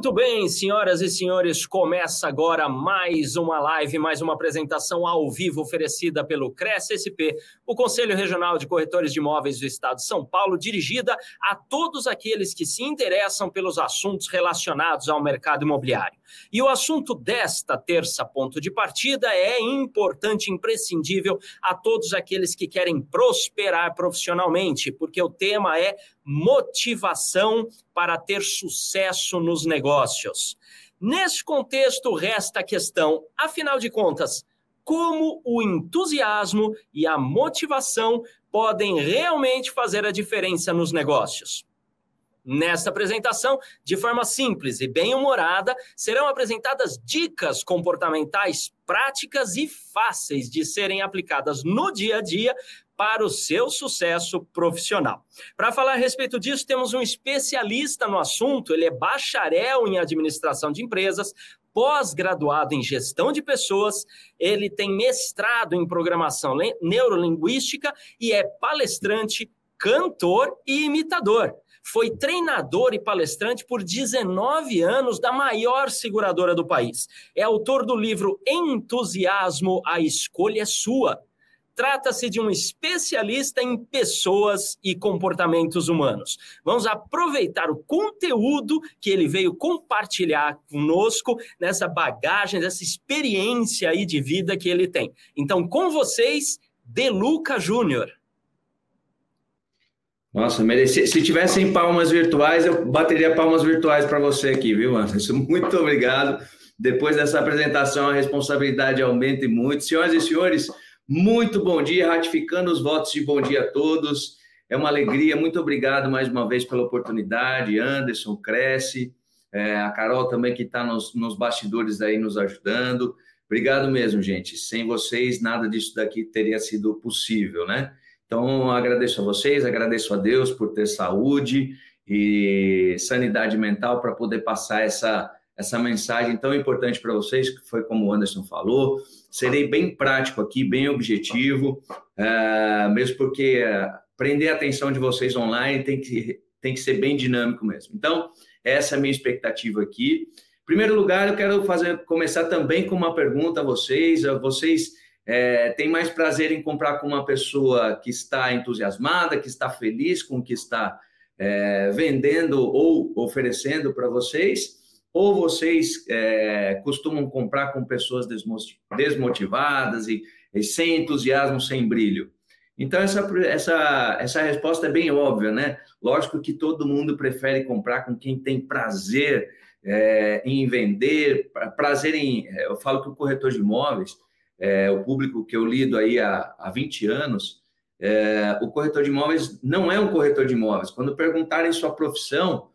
Muito bem, senhoras e senhores, começa agora mais uma live, mais uma apresentação ao vivo oferecida pelo Cresce SP, o Conselho Regional de Corretores de Imóveis do Estado de São Paulo, dirigida a todos aqueles que se interessam pelos assuntos relacionados ao mercado imobiliário. E o assunto desta terça ponto de partida é importante, imprescindível a todos aqueles que querem prosperar profissionalmente, porque o tema é motivação para ter sucesso nos negócios. Nesse contexto, resta a questão, afinal de contas, como o entusiasmo e a motivação podem realmente fazer a diferença nos negócios. Nesta apresentação, de forma simples e bem-humorada, serão apresentadas dicas comportamentais práticas e fáceis de serem aplicadas no dia a dia para o seu sucesso profissional. Para falar a respeito disso, temos um especialista no assunto, ele é bacharel em administração de empresas, pós-graduado em gestão de pessoas, ele tem mestrado em programação neurolinguística e é palestrante, cantor e imitador. Foi treinador e palestrante por 19 anos da maior seguradora do país. É autor do livro Entusiasmo, a escolha é sua Trata-se de um especialista em pessoas e comportamentos humanos. Vamos aproveitar o conteúdo que ele veio compartilhar conosco nessa bagagem, dessa experiência aí de vida que ele tem. Então, com vocês, Deluca Júnior. Nossa, merecia. Se tivessem palmas virtuais, eu bateria palmas virtuais para você aqui, viu, Anderson? Muito obrigado. Depois dessa apresentação, a responsabilidade aumenta muito. Senhoras e senhores, muito bom dia, ratificando os votos de bom dia a todos. É uma alegria, muito obrigado mais uma vez pela oportunidade. Anderson, Cresce, é, a Carol também que está nos, nos bastidores aí nos ajudando. Obrigado mesmo, gente. Sem vocês, nada disso daqui teria sido possível, né? Então, agradeço a vocês, agradeço a Deus por ter saúde e sanidade mental para poder passar essa, essa mensagem tão importante para vocês, que foi como o Anderson falou. Serei bem prático aqui, bem objetivo, uh, mesmo porque uh, prender a atenção de vocês online tem que, tem que ser bem dinâmico mesmo. Então, essa é a minha expectativa aqui. Em primeiro lugar, eu quero fazer, começar também com uma pergunta a vocês. Vocês é, têm mais prazer em comprar com uma pessoa que está entusiasmada, que está feliz com o que está é, vendendo ou oferecendo para vocês? ou vocês é, costumam comprar com pessoas desmotivadas e, e, sem entusiasmo, sem brilho? Então, essa, essa, essa resposta é bem óbvia, né? Lógico que todo mundo prefere comprar com quem tem prazer é, em vender, prazer em. É, eu falo que o corretor de imóveis, é, o público que eu lido aí há, há 20 anos, é, o corretor de imóveis não é um corretor de imóveis. Quando perguntarem sua profissão,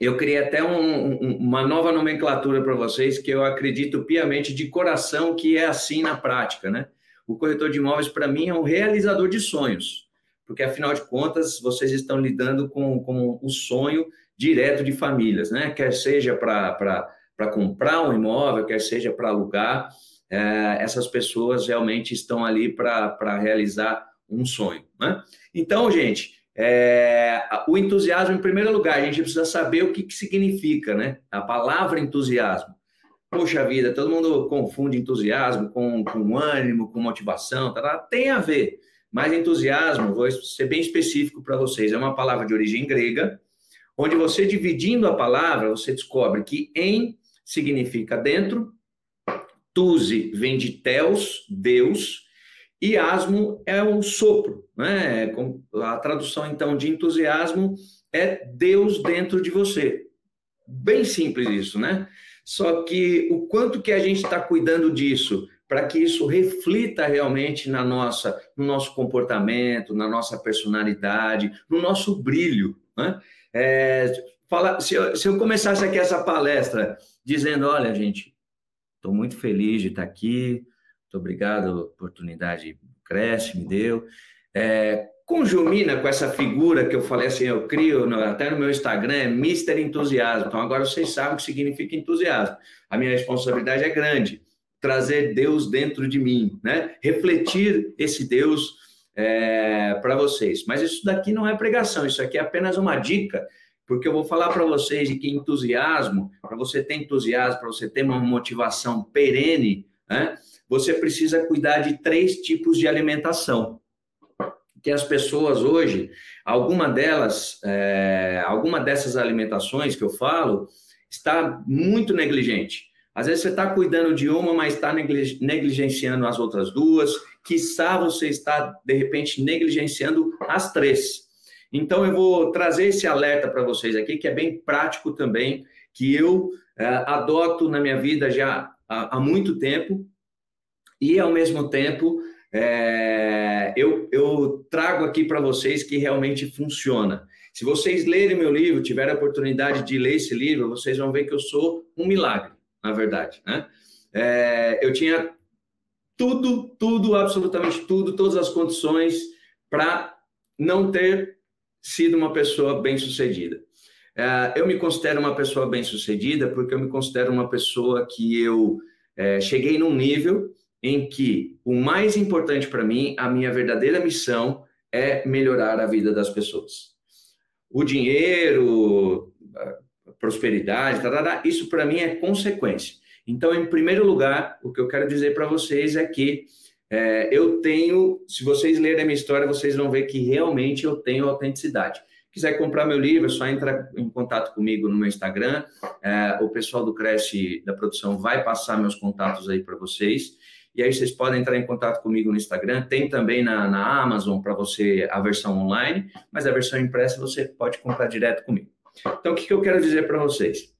eu criei até um, um, uma nova nomenclatura para vocês que eu acredito piamente de coração que é assim na prática, né? O corretor de imóveis, para mim, é um realizador de sonhos, porque afinal de contas, vocês estão lidando com, com o sonho direto de famílias, né? Quer seja para comprar um imóvel, quer seja para alugar, essas pessoas realmente estão ali para realizar um sonho, né? Então, gente, é, o entusiasmo, em primeiro lugar, a gente precisa saber o que, que significa, né? A palavra entusiasmo. Poxa vida, todo mundo confunde entusiasmo com, com ânimo, com motivação, tá, tá, tem a ver. Mas entusiasmo, vou ser bem específico para vocês, é uma palavra de origem grega, onde você dividindo a palavra, você descobre que em significa dentro, tuzi vem de teos, Deus, e asmo é o sopro, né? A tradução então de entusiasmo é Deus dentro de você. Bem simples isso, né? Só que o quanto que a gente está cuidando disso para que isso reflita realmente na nossa, no nosso comportamento, na nossa personalidade, no nosso brilho, né? É, fala, se, eu, se eu começasse aqui essa palestra dizendo, olha, gente, estou muito feliz de estar aqui, muito obrigado, oportunidade cresce, me deu. É, conjumina com essa figura que eu falei assim, eu crio no, até no meu Instagram, é Mister Entusiasmo. Então agora vocês sabem o que significa entusiasmo. A minha responsabilidade é grande, trazer Deus dentro de mim, né? Refletir esse Deus é, para vocês. Mas isso daqui não é pregação, isso aqui é apenas uma dica, porque eu vou falar para vocês de que entusiasmo, para você ter entusiasmo, para você ter uma motivação perene, né? Você precisa cuidar de três tipos de alimentação que as pessoas hoje, alguma delas, é, alguma dessas alimentações que eu falo, está muito negligente. Às vezes você está cuidando de uma, mas está negligenciando as outras duas. Quiçá você está, de repente, negligenciando as três. Então, eu vou trazer esse alerta para vocês aqui, que é bem prático também, que eu é, adoto na minha vida já há, há muito tempo, e, ao mesmo tempo, é, eu, eu trago aqui para vocês que realmente funciona. Se vocês lerem meu livro, tiverem a oportunidade de ler esse livro, vocês vão ver que eu sou um milagre, na verdade. Né? É, eu tinha tudo, tudo, absolutamente tudo, todas as condições para não ter sido uma pessoa bem-sucedida. É, eu me considero uma pessoa bem-sucedida porque eu me considero uma pessoa que eu é, cheguei num nível em que o mais importante para mim, a minha verdadeira missão é melhorar a vida das pessoas. O dinheiro, a prosperidade, isso para mim é consequência. Então, em primeiro lugar, o que eu quero dizer para vocês é que é, eu tenho, se vocês lerem a minha história, vocês vão ver que realmente eu tenho autenticidade. Quiser comprar meu livro, é só entrar em contato comigo no meu Instagram. É, o pessoal do Cresce da produção vai passar meus contatos aí para vocês. E aí vocês podem entrar em contato comigo no Instagram. Tem também na, na Amazon para você a versão online, mas a versão impressa você pode comprar direto comigo. Então, o que, que eu quero dizer para vocês?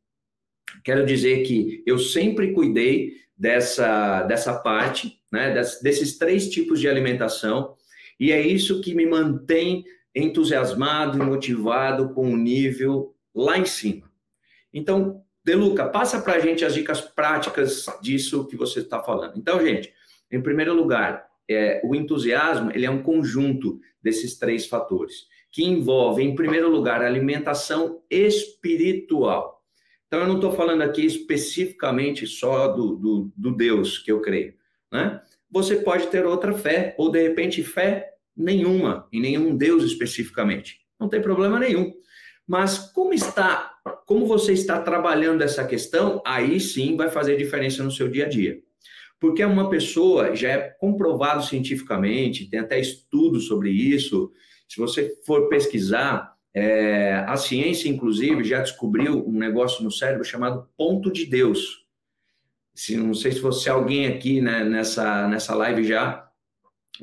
Quero dizer que eu sempre cuidei dessa, dessa parte, né, desses três tipos de alimentação, e é isso que me mantém entusiasmado e motivado com o nível lá em cima. Então, Deluca, passa para a gente as dicas práticas disso que você está falando. Então, gente, em primeiro lugar, é, o entusiasmo ele é um conjunto desses três fatores, que envolve, em primeiro lugar, alimentação espiritual. Então, eu não estou falando aqui especificamente só do, do, do Deus que eu creio. Né? Você pode ter outra fé, ou de repente fé nenhuma, em nenhum Deus especificamente. Não tem problema nenhum. Mas como está, como você está trabalhando essa questão, aí sim vai fazer diferença no seu dia a dia. Porque uma pessoa já é comprovado cientificamente, tem até estudos sobre isso. Se você for pesquisar, é, a ciência, inclusive, já descobriu um negócio no cérebro chamado ponto de Deus. Se, não sei se você, alguém aqui né, nessa, nessa live já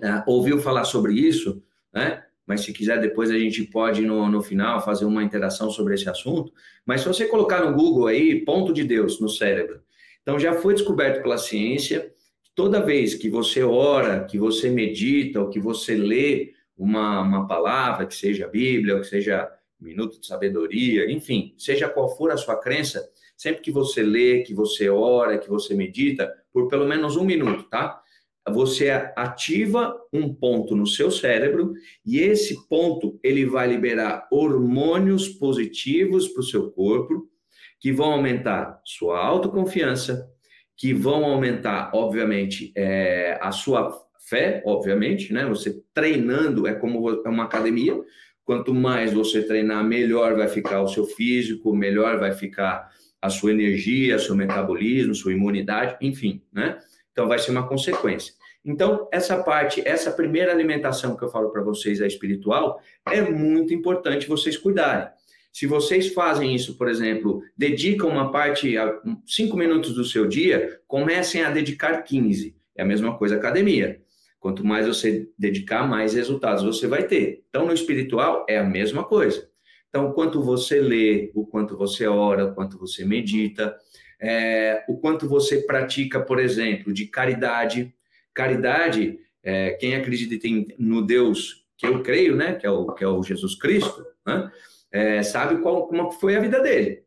é, ouviu falar sobre isso, né? mas se quiser depois a gente pode no, no final fazer uma interação sobre esse assunto. Mas se você colocar no Google aí, ponto de Deus no cérebro, então já foi descoberto pela ciência que toda vez que você ora, que você medita, ou que você lê uma, uma palavra, que seja a Bíblia, ou que seja minuto de sabedoria, enfim, seja qual for a sua crença, sempre que você lê, que você ora, que você medita, por pelo menos um minuto, tá? você ativa um ponto no seu cérebro e esse ponto ele vai liberar hormônios positivos para o seu corpo que vão aumentar sua autoconfiança, que vão aumentar, obviamente, é, a sua fé, obviamente, né? Você treinando é como é uma academia. Quanto mais você treinar, melhor vai ficar o seu físico, melhor vai ficar a sua energia, seu metabolismo, sua imunidade, enfim, né? Então vai ser uma consequência. Então, essa parte, essa primeira alimentação que eu falo para vocês, a espiritual, é muito importante vocês cuidarem. Se vocês fazem isso, por exemplo, dedicam uma parte, cinco minutos do seu dia, comecem a dedicar 15. É a mesma coisa academia. Quanto mais você dedicar, mais resultados você vai ter. Então, no espiritual, é a mesma coisa. Então, o quanto você lê, o quanto você ora, o quanto você medita, é, o quanto você pratica, por exemplo, de caridade, Caridade, é, quem acredita no Deus que eu creio, né, que é o, que é o Jesus Cristo, né, é, sabe qual, como foi a vida dele.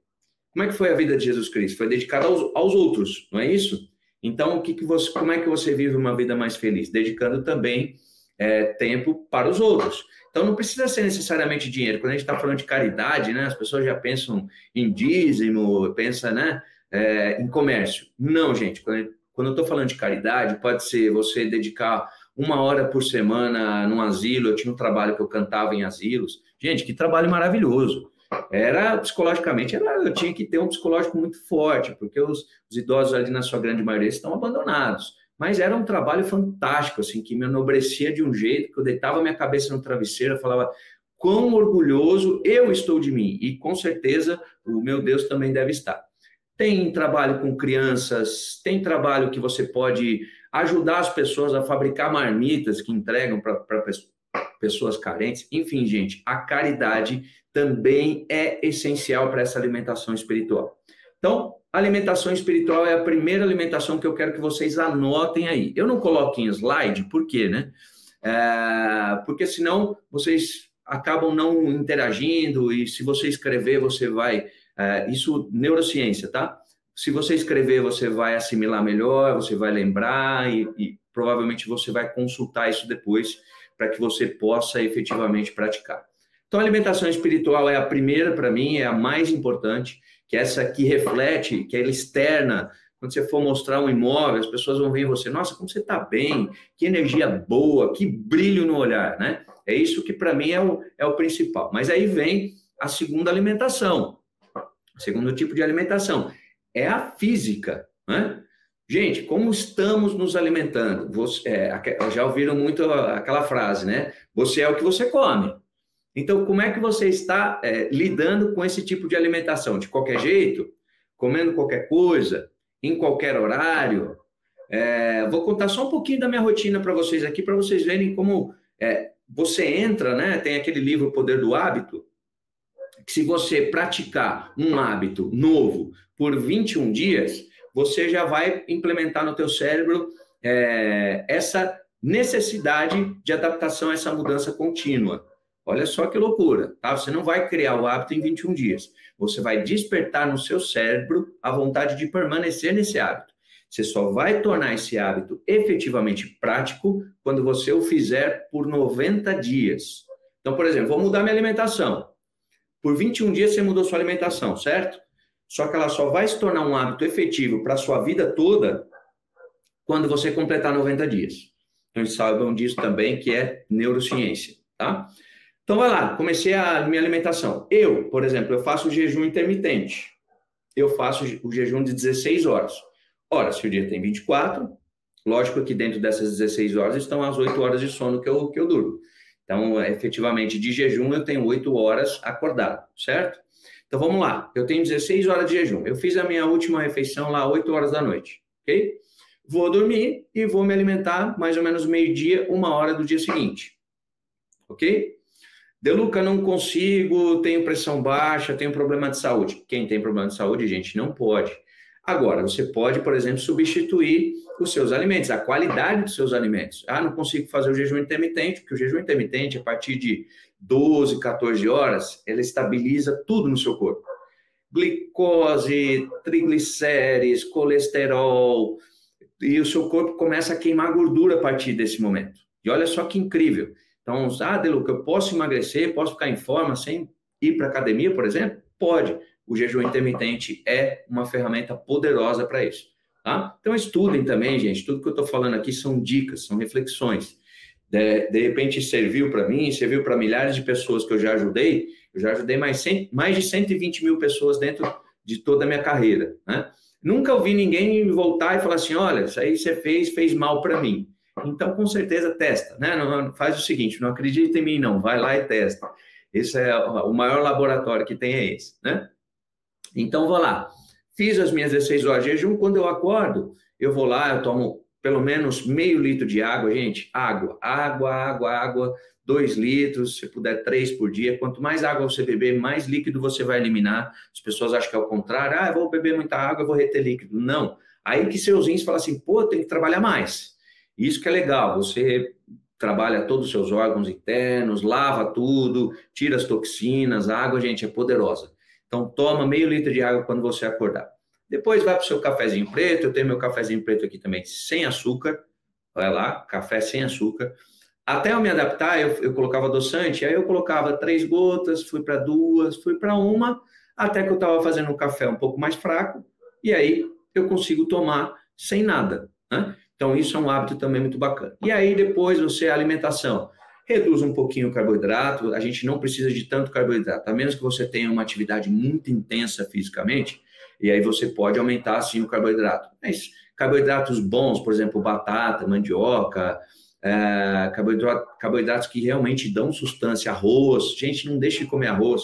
Como é que foi a vida de Jesus Cristo? Foi dedicada aos, aos outros, não é isso? Então, o que, que você, como é que você vive uma vida mais feliz? Dedicando também é, tempo para os outros. Então não precisa ser necessariamente dinheiro. Quando a gente está falando de caridade, né, as pessoas já pensam em dízimo, pensam né, é, em comércio. Não, gente. Quando, quando eu estou falando de caridade, pode ser você dedicar uma hora por semana num asilo. Eu tinha um trabalho que eu cantava em asilos. Gente, que trabalho maravilhoso. Era psicologicamente, era, eu tinha que ter um psicológico muito forte, porque os, os idosos ali, na sua grande maioria, estão abandonados. Mas era um trabalho fantástico, assim, que me enobrecia de um jeito que eu deitava minha cabeça no travesseiro, falava quão orgulhoso eu estou de mim, e com certeza o meu Deus também deve estar. Tem trabalho com crianças, tem trabalho que você pode ajudar as pessoas a fabricar marmitas que entregam para pessoas carentes. Enfim, gente, a caridade também é essencial para essa alimentação espiritual. Então, alimentação espiritual é a primeira alimentação que eu quero que vocês anotem aí. Eu não coloco em slide, por quê, né? É, porque senão vocês acabam não interagindo e se você escrever, você vai. É, isso, neurociência, tá? Se você escrever, você vai assimilar melhor, você vai lembrar e, e provavelmente você vai consultar isso depois para que você possa efetivamente praticar. Então, alimentação espiritual é a primeira para mim, é a mais importante, que essa que reflete, que é externa. Quando você for mostrar um imóvel, as pessoas vão ver em você, nossa, como você está bem, que energia boa, que brilho no olhar, né? É isso que para mim é o, é o principal. Mas aí vem a segunda alimentação, o segundo tipo de alimentação, é a física, né? Gente, como estamos nos alimentando? Você, é, já ouviram muito aquela frase, né? Você é o que você come. Então, como é que você está é, lidando com esse tipo de alimentação? De qualquer jeito? Comendo qualquer coisa? Em qualquer horário? É, vou contar só um pouquinho da minha rotina para vocês aqui, para vocês verem como é, você entra, né? Tem aquele livro O Poder do Hábito, que se você praticar um hábito novo por 21 dias, você já vai implementar no teu cérebro é, essa necessidade de adaptação a essa mudança contínua. Olha só que loucura, tá? Você não vai criar o hábito em 21 dias. Você vai despertar no seu cérebro a vontade de permanecer nesse hábito. Você só vai tornar esse hábito efetivamente prático quando você o fizer por 90 dias. Então, por exemplo, vou mudar minha alimentação. Por 21 dias você mudou sua alimentação, certo? Só que ela só vai se tornar um hábito efetivo para a sua vida toda quando você completar 90 dias. Então, saibam disso também, que é neurociência, tá? Então, vai lá, comecei a minha alimentação. Eu, por exemplo, eu faço jejum intermitente. Eu faço o jejum de 16 horas. Ora, se o dia tem 24, lógico que dentro dessas 16 horas estão as 8 horas de sono que eu, que eu durmo. Então, efetivamente, de jejum eu tenho 8 horas acordado, certo? Então, vamos lá. Eu tenho 16 horas de jejum. Eu fiz a minha última refeição lá 8 horas da noite, ok? Vou dormir e vou me alimentar mais ou menos meio-dia, uma hora do dia seguinte, ok? Deluca, não consigo, tenho pressão baixa, tenho problema de saúde. Quem tem problema de saúde, gente, não pode. Agora, você pode, por exemplo, substituir os seus alimentos, a qualidade dos seus alimentos. Ah, não consigo fazer o jejum intermitente, porque o jejum intermitente, a partir de 12, 14 horas, ele estabiliza tudo no seu corpo. Glicose, triglicérides, colesterol, e o seu corpo começa a queimar gordura a partir desse momento. E olha só que incrível. Então, ah, Deluca, eu posso emagrecer, posso ficar em forma sem ir para academia, por exemplo? Pode. O jejum intermitente é uma ferramenta poderosa para isso. Tá? Então, estudem também, gente. Tudo que eu estou falando aqui são dicas, são reflexões. De, de repente, serviu para mim, serviu para milhares de pessoas que eu já ajudei. Eu já ajudei mais, 100, mais de 120 mil pessoas dentro de toda a minha carreira. Né? Nunca ouvi ninguém voltar e falar assim: olha, isso aí você fez, fez mal para mim. Então, com certeza, testa. Né? Não, faz o seguinte: não acredita em mim, não. Vai lá e testa. Esse é o maior laboratório que tem é esse. Né? Então, vou lá. Fiz as minhas 16 horas de jejum. Quando eu acordo, eu vou lá, eu tomo pelo menos meio litro de água, gente. Água, água, água, água. Dois litros, se puder, três por dia. Quanto mais água você beber, mais líquido você vai eliminar. As pessoas acham que é o contrário. Ah, eu vou beber muita água, eu vou reter líquido. Não. Aí que seus rins falam assim, pô, tem que trabalhar mais. Isso que é legal, você trabalha todos os seus órgãos internos, lava tudo, tira as toxinas, a água, gente, é poderosa. Então, toma meio litro de água quando você acordar. Depois vai para o seu cafezinho preto, eu tenho meu cafezinho preto aqui também, sem açúcar, vai lá, café sem açúcar. até eu me adaptar, eu, eu colocava adoçante, aí eu colocava três gotas, fui para duas, fui para uma, até que eu estava fazendo um café um pouco mais fraco, e aí eu consigo tomar sem nada. Né? Então, isso é um hábito também muito bacana. E aí, depois, você, alimentação, reduz um pouquinho o carboidrato, a gente não precisa de tanto carboidrato, a menos que você tenha uma atividade muito intensa fisicamente, e aí você pode aumentar, sim, o carboidrato. Mas carboidratos bons, por exemplo, batata, mandioca, é, carboidrato, carboidratos que realmente dão sustância, arroz. Gente, não deixe de comer arroz.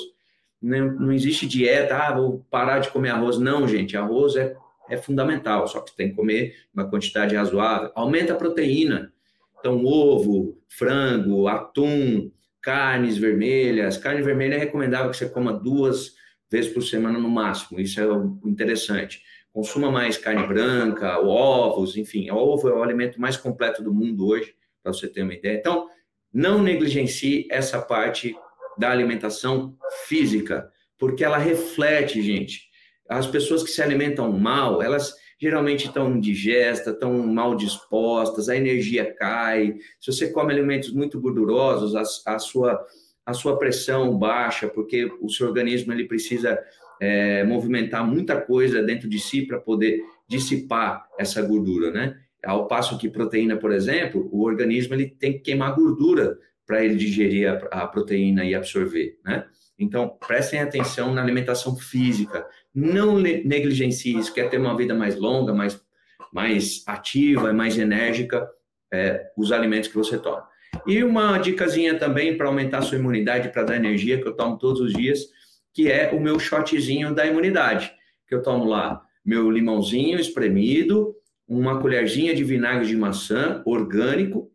Não, não existe dieta, ah, vou parar de comer arroz. Não, gente, arroz é, é fundamental, só que tem que comer uma quantidade razoável. Aumenta a proteína. Então, ovo, frango, atum, carnes vermelhas. Carne vermelha é recomendável que você coma duas vezes por semana no máximo. Isso é interessante. Consuma mais carne branca, ovos, enfim. O ovo é o alimento mais completo do mundo hoje para você ter uma ideia. Então, não negligencie essa parte da alimentação física, porque ela reflete, gente. As pessoas que se alimentam mal, elas geralmente estão indigestas, estão mal dispostas, a energia cai. Se você come alimentos muito gordurosos, a, a sua, a sua pressão baixa, porque o seu organismo ele precisa é, movimentar muita coisa dentro de si para poder dissipar essa gordura, né? Ao passo que proteína, por exemplo, o organismo ele tem que queimar gordura para ele digerir a, a, proteína e absorver, né? Então, prestem atenção na alimentação física. Não negligencie isso. Quer ter uma vida mais longa, mais, mais ativa, mais enérgica, é, os alimentos que você toma. E uma dicasinha também para aumentar a sua imunidade, para dar energia, que eu tomo todos os dias, que é o meu shotzinho da imunidade, que eu tomo lá meu limãozinho espremido, uma colherzinha de vinagre de maçã orgânico,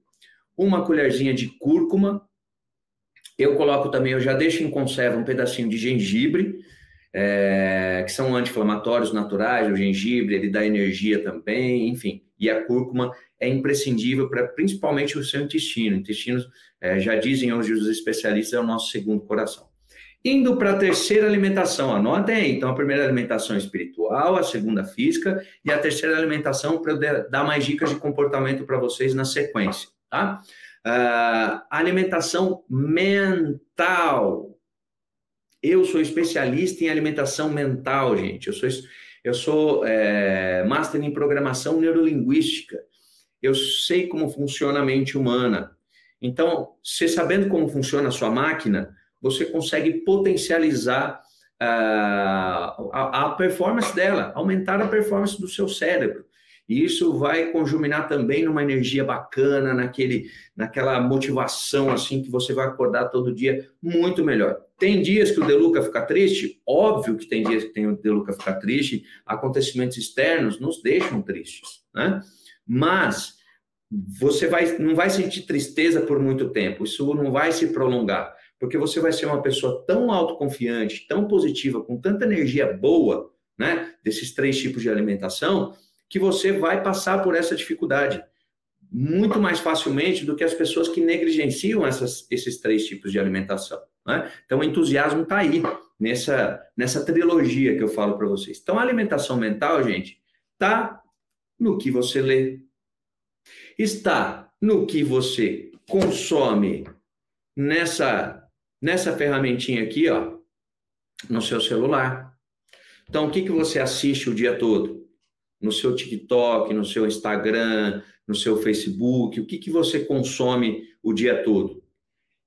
uma colherzinha de cúrcuma. Eu coloco também, eu já deixo em conserva um pedacinho de gengibre, é, que são anti-inflamatórios naturais, o gengibre, ele dá energia também, enfim. E a cúrcuma é imprescindível para principalmente o seu intestino. Intestinos, é, já dizem hoje os especialistas, é o nosso segundo coração. Indo para a terceira alimentação, anotem aí. Então, a primeira alimentação espiritual, a segunda física e a terceira alimentação para dar mais dicas de comportamento para vocês na sequência, tá? Uh, alimentação mental. Eu sou especialista em alimentação mental, gente. Eu sou, eu sou é, master em programação neurolinguística. Eu sei como funciona a mente humana. Então, você sabendo como funciona a sua máquina, você consegue potencializar uh, a, a, performance dela, aumentar a performance do seu cérebro. E isso vai conjuminar também numa energia bacana, naquele, naquela motivação assim que você vai acordar todo dia muito melhor. Tem dias que o Deluca fica triste? Óbvio que tem dias que tem o Deluca ficar triste. Acontecimentos externos nos deixam tristes, né? Mas você vai, não vai sentir tristeza por muito tempo. Isso não vai se prolongar porque você vai ser uma pessoa tão autoconfiante, tão positiva, com tanta energia boa, né, desses três tipos de alimentação, que você vai passar por essa dificuldade muito mais facilmente do que as pessoas que negligenciam essas, esses três tipos de alimentação. Né? Então, o entusiasmo está aí, nessa, nessa trilogia que eu falo para vocês. Então, a alimentação mental, gente, está no que você lê, está no que você consome nessa nessa ferramentinha aqui, ó, no seu celular. Então, o que, que você assiste o dia todo? No seu TikTok, no seu Instagram, no seu Facebook, o que, que você consome o dia todo?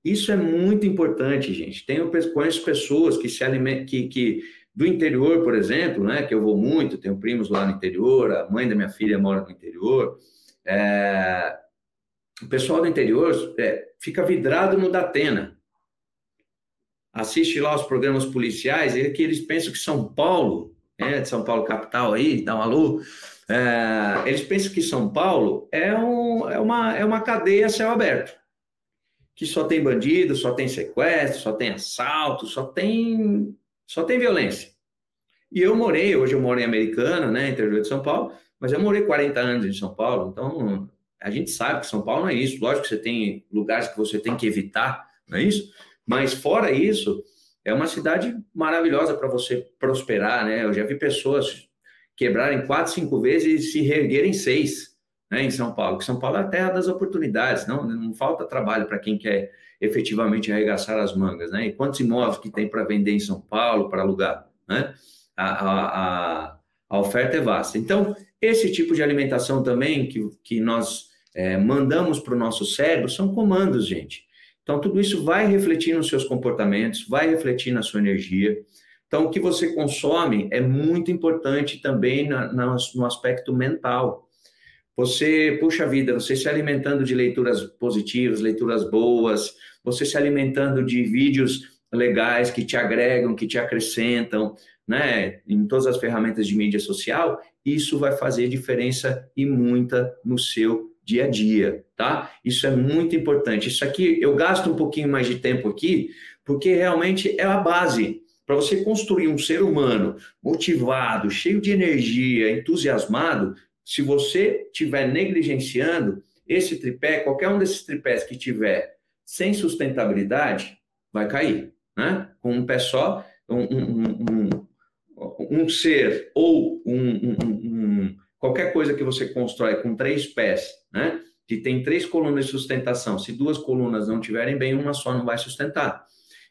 Isso é muito importante, gente. Tenho, conheço pessoas que se alimentam, que, que do interior, por exemplo, né, que eu vou muito, tenho primos lá no interior, a mãe da minha filha mora no interior. É, o pessoal do interior é, fica vidrado no Datena assiste lá os programas policiais, e que eles pensam que São Paulo, né, de São Paulo capital aí, dá um alô, é, eles pensam que São Paulo é, um, é, uma, é uma cadeia a céu aberto, que só tem bandido, só tem sequestro, só tem assalto, só tem, só tem violência. E eu morei, hoje eu moro em Americana, né, interior de São Paulo, mas eu morei 40 anos em São Paulo, então a gente sabe que São Paulo não é isso. Lógico que você tem lugares que você tem que evitar, não é isso? Mas fora isso, é uma cidade maravilhosa para você prosperar, né? Eu já vi pessoas quebrarem quatro, cinco vezes e se reerguerem seis, né, em São Paulo, São Paulo é a terra das oportunidades, não, não falta trabalho para quem quer efetivamente arregaçar as mangas, né? E quantos imóveis que tem para vender em São Paulo, para alugar, né? A, a, a, oferta é vasta. Então, esse tipo de alimentação também que, que nós é, mandamos para o nosso cérebro são comandos, gente. Então, tudo isso vai refletir nos seus comportamentos, vai refletir na sua energia. Então, o que você consome é muito importante também na, na, no aspecto mental. Você, puxa vida, você se alimentando de leituras positivas, leituras boas, você se alimentando de vídeos legais que te agregam, que te acrescentam, né, em todas as ferramentas de mídia social, isso vai fazer diferença e muita no seu dia a dia, tá? Isso é muito importante. Isso aqui eu gasto um pouquinho mais de tempo aqui, porque realmente é a base para você construir um ser humano motivado, cheio de energia, entusiasmado, se você estiver negligenciando esse tripé, qualquer um desses tripés que tiver sem sustentabilidade, vai cair. Né? Com um pé só, um, um, um, um ser ou um, qualquer coisa que você constrói com três pés, né? que tem três colunas de sustentação, se duas colunas não tiverem bem, uma só não vai sustentar.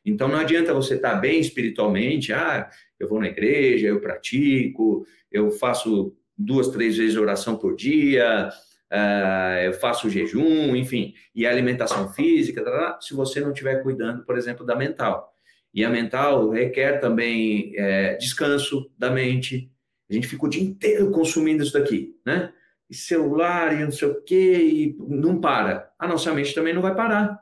Então não adianta você estar bem espiritualmente, ah, eu vou na igreja, eu pratico, eu faço duas, três vezes oração por dia, uh, eu faço jejum, enfim, e alimentação física, tá, tá, tá, se você não estiver cuidando, por exemplo, da mental. E a mental requer também é, descanso da mente. A gente fica o dia inteiro consumindo isso daqui, né? E celular e não sei o quê, e não para. A nossa mente também não vai parar.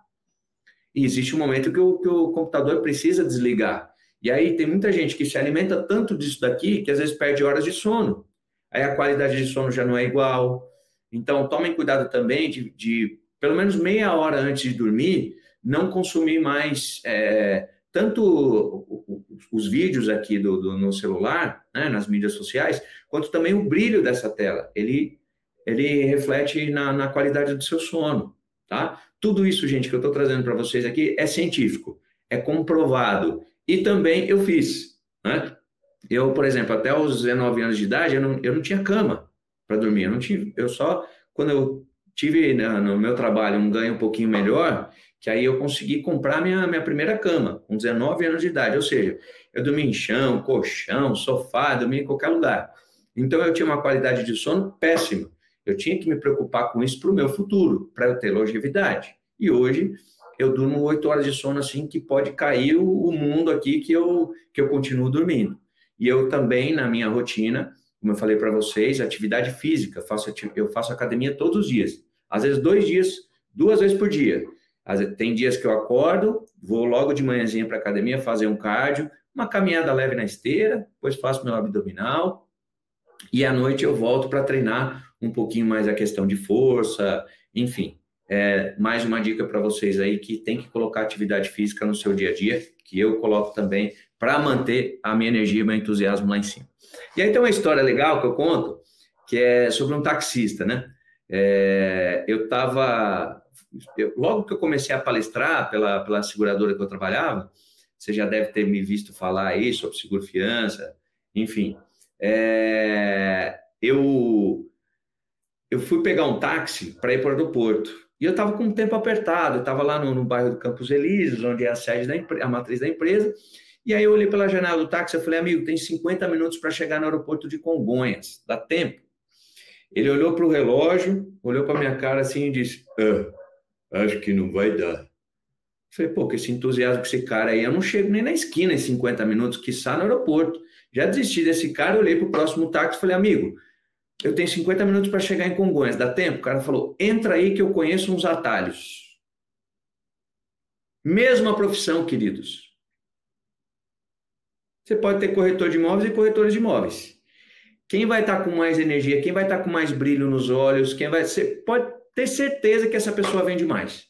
E existe um momento que o, que o computador precisa desligar. E aí tem muita gente que se alimenta tanto disso daqui que às vezes perde horas de sono aí a qualidade de sono já não é igual. Então, tomem cuidado também de, de pelo menos meia hora antes de dormir, não consumir mais é, tanto os vídeos aqui do, do, no celular, né, nas mídias sociais, quanto também o brilho dessa tela. Ele, ele reflete na, na qualidade do seu sono, tá? Tudo isso, gente, que eu estou trazendo para vocês aqui é científico, é comprovado. E também eu fiz, né? Eu, por exemplo, até os 19 anos de idade, eu não, eu não tinha cama para dormir. Eu não tive, eu só quando eu tive né, no meu trabalho um ganho um pouquinho melhor, que aí eu consegui comprar minha, minha primeira cama, com 19 anos de idade. Ou seja, eu dormia em chão, colchão, sofá, dormia em qualquer lugar. Então eu tinha uma qualidade de sono péssima. Eu tinha que me preocupar com isso para o meu futuro, para eu ter longevidade. E hoje eu durmo oito horas de sono assim que pode cair o mundo aqui que eu, que eu continuo dormindo. E eu também, na minha rotina, como eu falei para vocês, atividade física, faço, eu faço academia todos os dias. Às vezes, dois dias, duas vezes por dia. Tem dias que eu acordo, vou logo de manhãzinha para academia fazer um cardio, uma caminhada leve na esteira, depois faço meu abdominal, e à noite eu volto para treinar um pouquinho mais a questão de força, enfim. É, mais uma dica para vocês aí que tem que colocar atividade física no seu dia a dia, que eu coloco também para manter a minha energia e meu entusiasmo lá em cima. E aí tem uma história legal que eu conto, que é sobre um taxista, né? É, eu estava. Logo que eu comecei a palestrar pela, pela seguradora que eu trabalhava, você já deve ter me visto falar aí sobre seguro-fiança, enfim. É, eu, eu fui pegar um táxi para ir para o aeroporto. E eu estava com o tempo apertado, eu estava lá no, no, bairro do Campos Elíseos, onde é a sede da a matriz da empresa, e aí eu olhei pela janela do táxi e falei, amigo, tem 50 minutos para chegar no aeroporto de Congonhas, dá tempo? Ele olhou para o relógio, olhou para minha cara assim e disse, ah, acho que não vai dar. Falei, pô, que esse entusiasmo com esse cara aí, eu não chego nem na esquina em 50 minutos, que está no aeroporto. Já desisti desse cara, olhei para o próximo táxi e falei, amigo, eu tenho 50 minutos para chegar em Congonhas, dá tempo? O cara falou, entra aí que eu conheço uns atalhos. Mesma profissão, queridos. Você pode ter corretor de imóveis e corretores de imóveis. Quem vai estar com mais energia, quem vai estar com mais brilho nos olhos, quem vai ser, pode ter certeza que essa pessoa vende mais.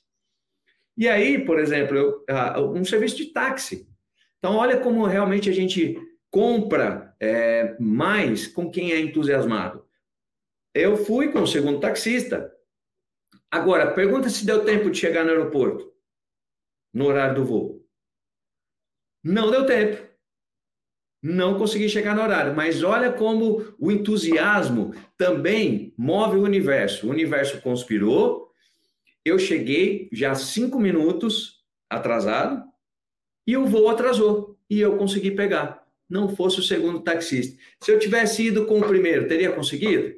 E aí, por exemplo, eu, um serviço de táxi. Então, olha como realmente a gente compra é, mais com quem é entusiasmado. Eu fui com o segundo taxista. Agora, pergunta se deu tempo de chegar no aeroporto, no horário do voo. Não deu tempo. Não consegui chegar no horário. Mas olha como o entusiasmo também move o universo. O universo conspirou, eu cheguei já cinco minutos atrasado e o voo atrasou e eu consegui pegar. Não fosse o segundo taxista. Se eu tivesse ido com o primeiro, teria conseguido?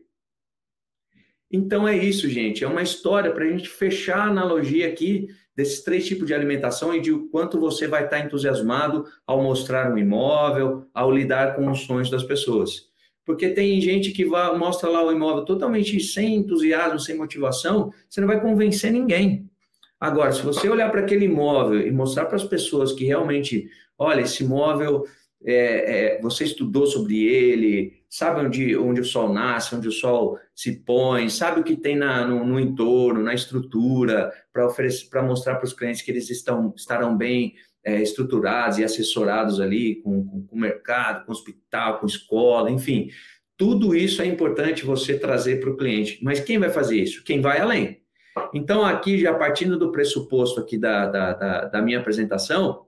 Então é isso, gente. É uma história para a gente fechar a analogia aqui desses três tipos de alimentação e de o quanto você vai estar entusiasmado ao mostrar um imóvel, ao lidar com os sonhos das pessoas. Porque tem gente que vai, mostra lá o imóvel totalmente sem entusiasmo, sem motivação, você não vai convencer ninguém. Agora, se você olhar para aquele imóvel e mostrar para as pessoas que realmente, olha, esse imóvel, é, é, você estudou sobre ele, sabe onde, onde o sol nasce, onde o sol se põe, sabe o que tem na, no, no entorno, na estrutura, para oferecer, para mostrar para os clientes que eles estão, estarão bem é, estruturados e assessorados ali com, com, com o mercado, com o hospital, com escola, enfim. Tudo isso é importante você trazer para o cliente. Mas quem vai fazer isso? Quem vai além. Então, aqui, já partindo do pressuposto aqui da, da, da, da minha apresentação,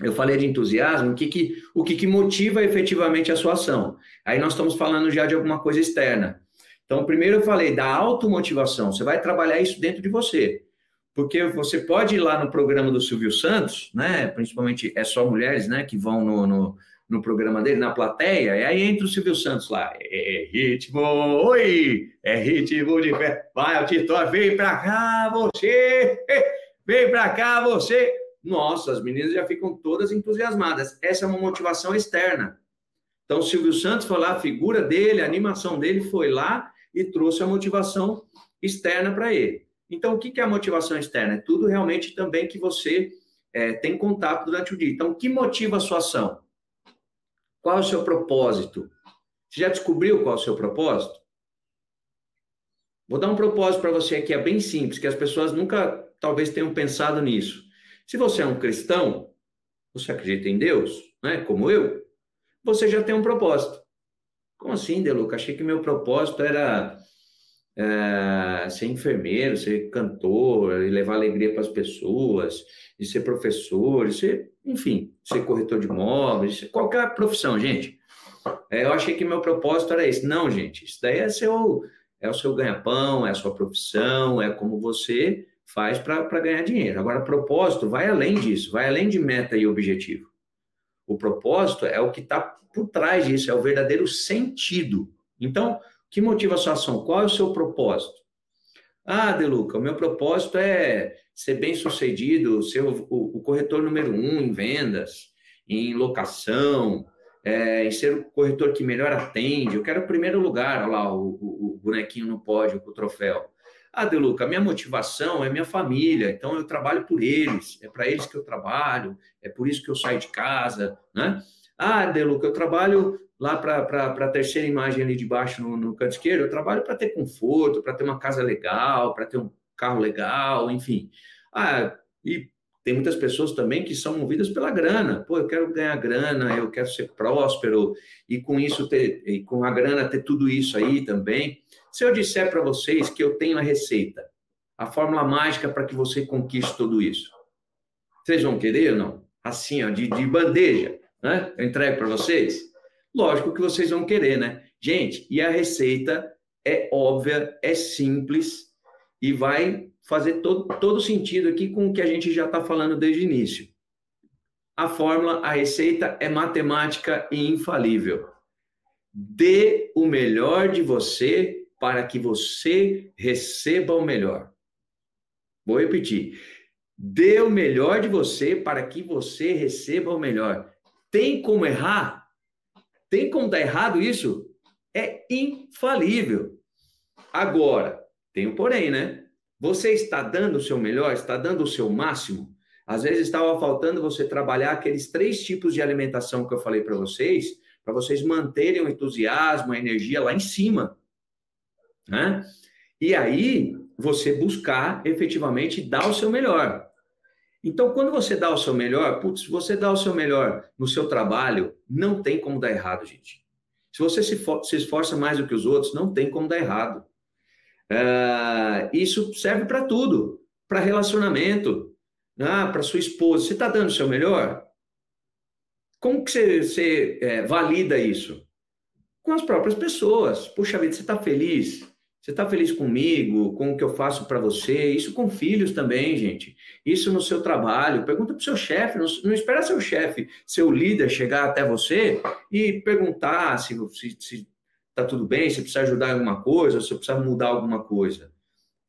eu falei de entusiasmo, o que, que, o que, que motiva efetivamente a sua ação. Aí nós estamos falando já de alguma coisa externa. Então, primeiro eu falei da automotivação, você vai trabalhar isso dentro de você. Porque você pode ir lá no programa do Silvio Santos, né? Principalmente é só mulheres, né? Que vão no, no, no programa dele, na plateia, e aí entra o Silvio Santos lá. É ritmo, oi! É ritmo de fé. Vai, o Tito, vem pra cá você! Vem pra cá você! Nossa, as meninas já ficam todas entusiasmadas. Essa é uma motivação externa. Então, o Silvio Santos foi lá, a figura dele, a animação dele foi lá e trouxe a motivação externa para ele. Então, o que é a motivação externa? É tudo realmente também que você é, tem contato durante o dia. Então, o que motiva a sua ação? Qual é o seu propósito? Você já descobriu qual é o seu propósito? Vou dar um propósito para você aqui, é bem simples, que as pessoas nunca talvez tenham pensado nisso. Se você é um cristão, você acredita em Deus, né? Como eu, você já tem um propósito. Como assim, Deluca? Achei que meu propósito era é, ser enfermeiro, ser cantor, levar alegria para as pessoas, e ser professor, e ser, enfim, ser corretor de imóveis, qualquer profissão, gente. É, eu achei que meu propósito era esse. Não, gente, isso daí é, seu, é o seu ganha-pão, é a sua profissão, é como você faz para ganhar dinheiro. Agora, propósito vai além disso, vai além de meta e objetivo. O propósito é o que está por trás disso, é o verdadeiro sentido. Então, o que motiva a sua ação? Qual é o seu propósito? Ah, Deluca, o meu propósito é ser bem sucedido, ser o, o, o corretor número um em vendas, em locação, é, em ser o corretor que melhor atende. Eu quero o primeiro lugar, olha lá, o, o, o bonequinho no pódio com o troféu. Ah, Deluca, minha motivação é minha família, então eu trabalho por eles, é para eles que eu trabalho, é por isso que eu saio de casa, né? Ah, Deluca, eu trabalho lá para a terceira imagem ali de baixo no, no canto esquerdo, eu trabalho para ter conforto, para ter uma casa legal, para ter um carro legal, enfim. Ah, e tem muitas pessoas também que são movidas pela grana. Pô, eu quero ganhar grana, eu quero ser próspero e com isso ter, e com a grana ter tudo isso aí também. Se eu disser para vocês que eu tenho a receita, a fórmula mágica para que você conquiste tudo isso, vocês vão querer ou não? Assim, ó, de, de bandeja, né? Eu entrego para vocês? Lógico que vocês vão querer, né? Gente, e a receita é óbvia, é simples e vai fazer todo, todo sentido aqui com o que a gente já está falando desde o início. A fórmula, a receita é matemática e infalível. Dê o melhor de você para que você receba o melhor. Vou repetir. Dê o melhor de você para que você receba o melhor. Tem como errar? Tem como dar errado isso? É infalível. Agora, tem um porém, né? Você está dando o seu melhor, está dando o seu máximo? Às vezes estava faltando você trabalhar aqueles três tipos de alimentação que eu falei para vocês, para vocês manterem o entusiasmo, a energia lá em cima. Né? E aí, você buscar efetivamente dar o seu melhor. Então, quando você dá o seu melhor, putz, se você dá o seu melhor no seu trabalho, não tem como dar errado, gente. Se você se, se esforça mais do que os outros, não tem como dar errado. Uh, isso serve para tudo, para relacionamento, ah, para sua esposa. Você está dando o seu melhor? Como que você, você é, valida isso? Com as próprias pessoas. Puxa vida, você está feliz? Você está feliz comigo, com o que eu faço para você? Isso com filhos também, gente. Isso no seu trabalho. Pergunta para o seu chefe. Não, não, espera seu chefe, seu líder, chegar até você e perguntar se, se, se tá tudo bem, se precisa ajudar em alguma coisa, se precisa mudar alguma coisa.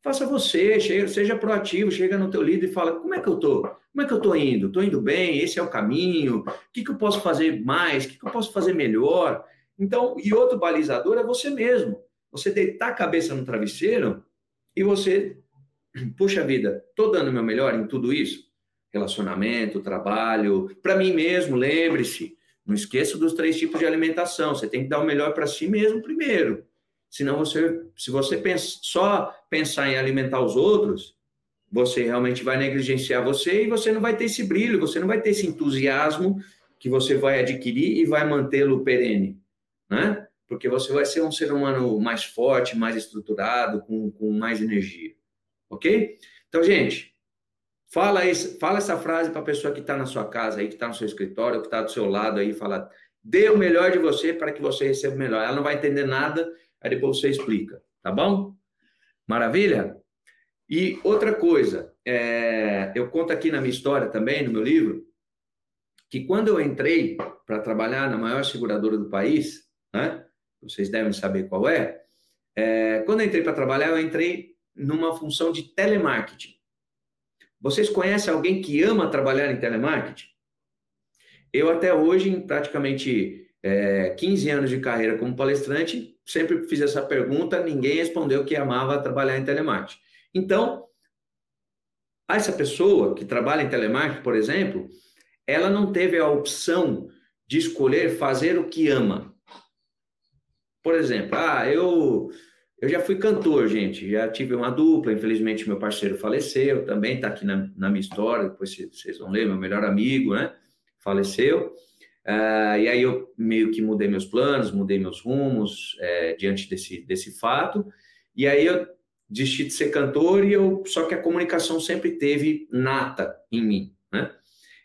Faça você, chega, seja proativo, chega no teu líder e fala, como é que eu tô? Como é que eu tô indo? Tô indo bem? Esse é o caminho? O que, que eu posso fazer mais? O que, que eu posso fazer melhor? Então, e outro balizador é você mesmo. Você deitar a cabeça no travesseiro e você, puxa vida, tô dando meu melhor em tudo isso? Relacionamento, trabalho, para mim mesmo, lembre-se, não esqueça dos três tipos de alimentação. Você tem que dar o melhor para si mesmo primeiro. Senão você, se você pensa, só pensar em alimentar os outros, você realmente vai negligenciar você e você não vai ter esse brilho, você não vai ter esse entusiasmo que você vai adquirir e vai mantê-lo perene, né? Porque você vai ser um ser humano mais forte, mais estruturado, com, com mais energia, ok? Então, gente, Fala, esse, fala essa frase para a pessoa que está na sua casa aí, que está no seu escritório, que está do seu lado aí, fala, dê o melhor de você para que você receba o melhor. Ela não vai entender nada, aí depois você explica, tá bom? Maravilha? E outra coisa, é, eu conto aqui na minha história também, no meu livro, que quando eu entrei para trabalhar na maior seguradora do país, né? Vocês devem saber qual é. é quando eu entrei para trabalhar, eu entrei numa função de telemarketing. Vocês conhecem alguém que ama trabalhar em telemarketing? Eu até hoje, em praticamente é, 15 anos de carreira como palestrante, sempre fiz essa pergunta, ninguém respondeu que amava trabalhar em telemarketing. Então, essa pessoa que trabalha em telemarketing, por exemplo, ela não teve a opção de escolher fazer o que ama. Por exemplo, ah, eu eu já fui cantor, gente, já tive uma dupla, infelizmente meu parceiro faleceu, também. Está aqui na, na, minha história, depois vocês vão ler, meu melhor amigo, né, faleceu, uh, e aí eu meio que mudei meus planos, mudei meus rumos é, diante desse, desse fato, e aí eu desisti de ser cantor, e eu, só que a comunicação sempre teve nata em mim, né,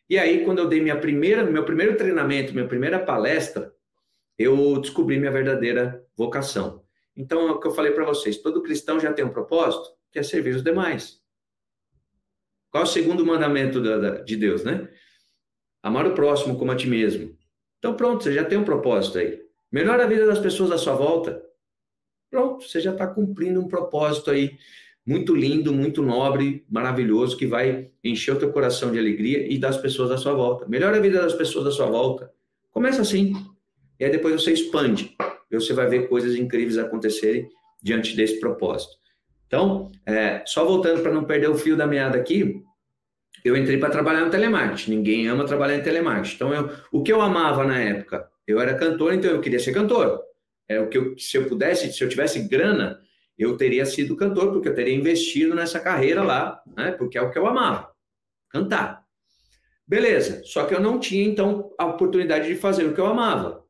e aí quando eu dei minha primeira, meu primeiro treinamento, minha primeira palestra, eu descobri minha verdadeira vocação, então, é o que eu falei para vocês: todo cristão já tem um propósito, que é servir os demais. Qual é o segundo mandamento de Deus, né? Amar o próximo como a ti mesmo. Então, pronto, você já tem um propósito aí. Melhora a vida das pessoas à sua volta. Pronto, você já está cumprindo um propósito aí muito lindo, muito nobre, maravilhoso, que vai encher o teu coração de alegria e das pessoas à sua volta. Melhora a vida das pessoas à sua volta. Começa assim. E aí depois você expande você vai ver coisas incríveis acontecerem diante desse propósito. Então, é, só voltando para não perder o fio da meada aqui, eu entrei para trabalhar no telemarketing. Ninguém ama trabalhar em telemarketing. Então, eu, o que eu amava na época? Eu era cantor, então eu queria ser cantor. É o que eu, se eu pudesse, se eu tivesse grana, eu teria sido cantor, porque eu teria investido nessa carreira lá, né? Porque é o que eu amava, cantar. Beleza. Só que eu não tinha então a oportunidade de fazer o que eu amava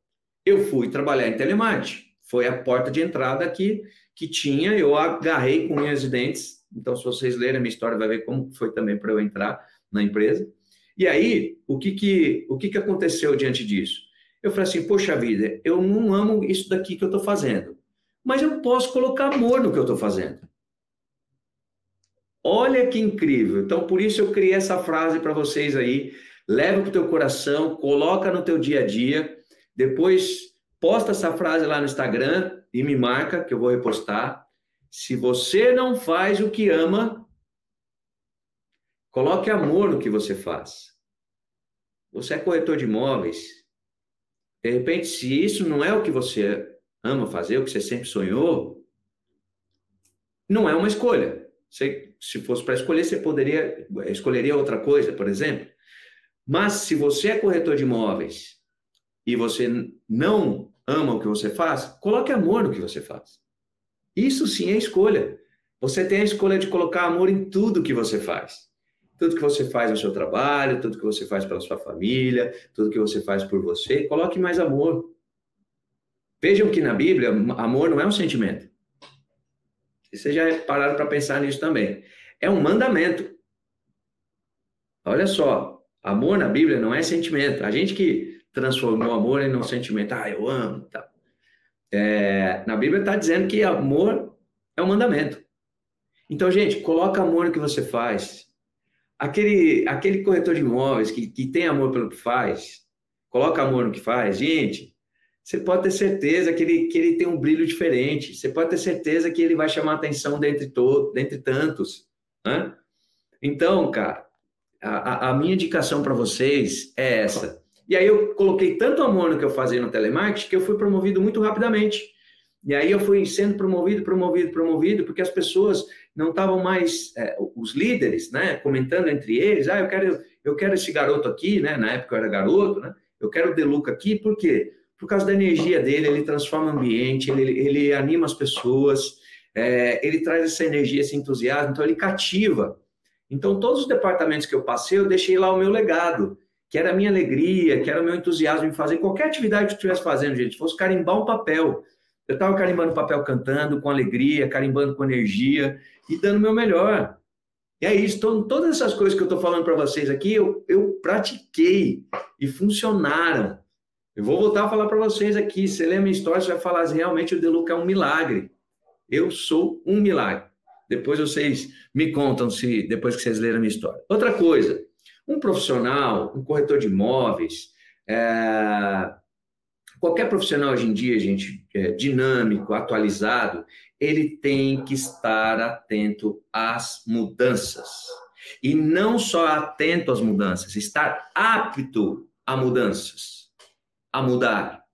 eu fui trabalhar em telemarketing. Foi a porta de entrada que, que tinha, eu agarrei com minhas dentes. Então, se vocês lerem a minha história, vai ver como foi também para eu entrar na empresa. E aí, o que que, o que que aconteceu diante disso? Eu falei assim, poxa vida, eu não amo isso daqui que eu estou fazendo, mas eu posso colocar amor no que eu estou fazendo. Olha que incrível. Então, por isso eu criei essa frase para vocês aí. Leva para o teu coração, coloca no teu dia a dia depois posta essa frase lá no Instagram e me marca que eu vou repostar. Se você não faz o que ama, coloque amor no que você faz. Você é corretor de imóveis. De repente, se isso não é o que você ama fazer, o que você sempre sonhou, não é uma escolha. Você, se fosse para escolher, você poderia escolheria outra coisa, por exemplo. Mas se você é corretor de imóveis e você não ama o que você faz, coloque amor no que você faz. Isso sim é escolha. Você tem a escolha de colocar amor em tudo que você faz. Tudo que você faz no seu trabalho, tudo que você faz pela sua família, tudo que você faz por você, coloque mais amor. Vejam que na Bíblia, amor não é um sentimento. Vocês já pararam para pensar nisso também. É um mandamento. Olha só, amor na Bíblia não é sentimento. A gente que transformou amor em um sentimento. Ah, eu amo. Tá. É, na Bíblia está dizendo que amor é um mandamento. Então, gente, coloca amor no que você faz. Aquele, aquele corretor de imóveis que, que tem amor pelo que faz, coloca amor no que faz, gente, você pode ter certeza que ele, que ele tem um brilho diferente. Você pode ter certeza que ele vai chamar atenção dentre, todos, dentre tantos. Né? Então, cara, a, a minha indicação para vocês é essa. E aí eu coloquei tanto amor no que eu fazia no telemarketing que eu fui promovido muito rapidamente. E aí eu fui sendo promovido, promovido, promovido, porque as pessoas não estavam mais, é, os líderes, né, comentando entre eles, ah, eu quero, eu quero esse garoto aqui, né, na época eu era garoto, né, eu quero o Deluca aqui, por quê? Por causa da energia dele, ele transforma o ambiente, ele, ele anima as pessoas, é, ele traz essa energia, esse entusiasmo, então ele cativa. Então, todos os departamentos que eu passei, eu deixei lá o meu legado, que era a minha alegria, que era o meu entusiasmo em fazer qualquer atividade que eu estivesse fazendo, gente, fosse carimbar um papel, eu estava carimbando papel cantando, com alegria, carimbando com energia e dando o meu melhor. E é isso, então, todas essas coisas que eu estou falando para vocês aqui, eu, eu pratiquei e funcionaram. Eu vou voltar a falar para vocês aqui. Se você lê a minha história, você vai falar assim, realmente o Deluca é um milagre. Eu sou um milagre. Depois vocês me contam se depois que vocês leram a minha história. Outra coisa, um profissional, um corretor de imóveis, é, Qualquer profissional hoje em dia, gente, é, dinâmico, atualizado, ele tem que estar atento às mudanças. E não só atento às mudanças, estar apto a mudanças, a mudar.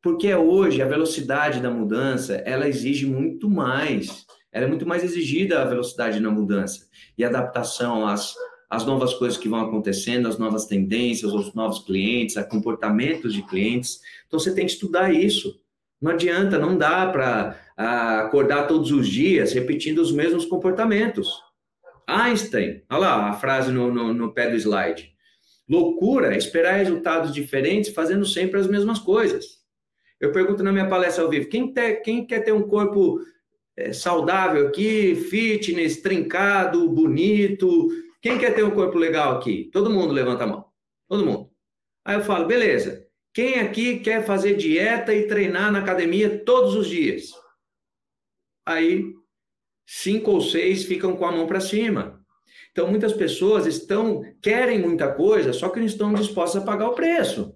Porque hoje a velocidade da mudança, ela exige muito mais. Ela é muito mais exigida a velocidade na mudança e adaptação às, às novas coisas que vão acontecendo, às novas tendências, aos novos clientes, a comportamentos de clientes. Então você tem que estudar isso. Não adianta, não dá para acordar todos os dias repetindo os mesmos comportamentos. Einstein, olha lá a frase no, no, no pé do slide. Loucura é esperar resultados diferentes fazendo sempre as mesmas coisas. Eu pergunto na minha palestra ao vivo: quem, ter, quem quer ter um corpo é, saudável aqui, fitness, trincado, bonito? Quem quer ter um corpo legal aqui? Todo mundo levanta a mão. Todo mundo. Aí eu falo: beleza. Quem aqui quer fazer dieta e treinar na academia todos os dias? Aí, cinco ou seis ficam com a mão para cima. Então, muitas pessoas estão querem muita coisa, só que não estão dispostas a pagar o preço.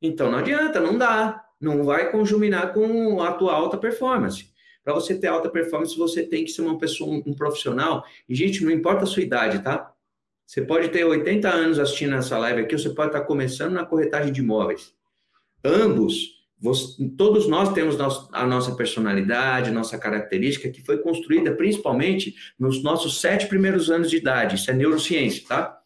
Então, não adianta, não dá. Não vai conjuminar com a tua alta performance. Para você ter alta performance, você tem que ser uma pessoa, um, profissional. E, gente, não importa a sua idade, tá? Você pode ter 80 anos assistindo essa live aqui, você pode estar começando na corretagem de imóveis ambos, você, todos nós temos a nossa personalidade, nossa característica, que foi construída principalmente nos nossos sete primeiros anos de idade. Isso é neurociência, tá?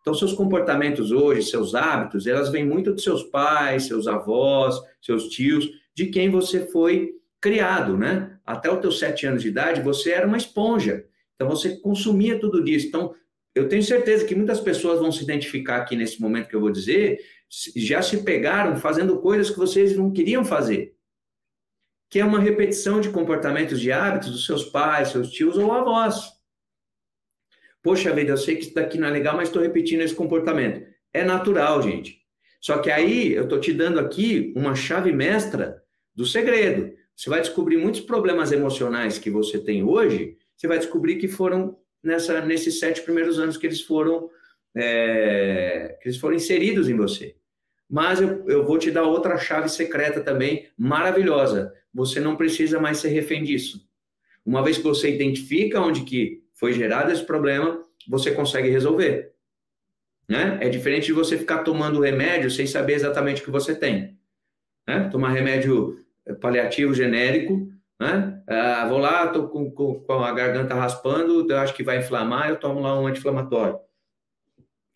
Então, seus comportamentos hoje, seus hábitos, elas vêm muito de seus pais, seus avós, seus tios, de quem você foi criado, né? Até os teus sete anos de idade, você era uma esponja. Então, você consumia tudo isso. Então, eu tenho certeza que muitas pessoas vão se identificar aqui nesse momento que eu vou dizer, já se pegaram fazendo coisas que vocês não queriam fazer. Que é uma repetição de comportamentos de hábitos dos seus pais, seus tios ou avós. Poxa vida, eu sei que isso daqui não é legal, mas estou repetindo esse comportamento. É natural, gente. Só que aí eu estou te dando aqui uma chave mestra do segredo. Você vai descobrir muitos problemas emocionais que você tem hoje, você vai descobrir que foram nessa, nesses sete primeiros anos que eles foram, é, que eles foram inseridos em você. Mas eu, eu vou te dar outra chave secreta também, maravilhosa. Você não precisa mais ser refém disso. Uma vez que você identifica onde que foi gerado esse problema, você consegue resolver. Né? É diferente de você ficar tomando remédio sem saber exatamente o que você tem. Né? Tomar remédio paliativo genérico, né? Ah, vou lá, estou com, com, com, a garganta raspando, eu acho que vai inflamar, eu tomo lá um anti-inflamatório.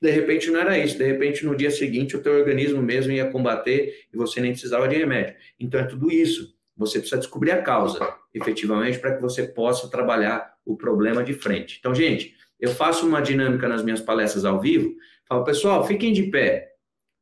De repente não era isso, de repente no dia seguinte o teu organismo mesmo ia combater e você nem precisava de remédio. Então é tudo isso. Você precisa descobrir a causa, efetivamente, para que você possa trabalhar o problema de frente. Então, gente, eu faço uma dinâmica nas minhas palestras ao vivo, falo, pessoal, fiquem de pé.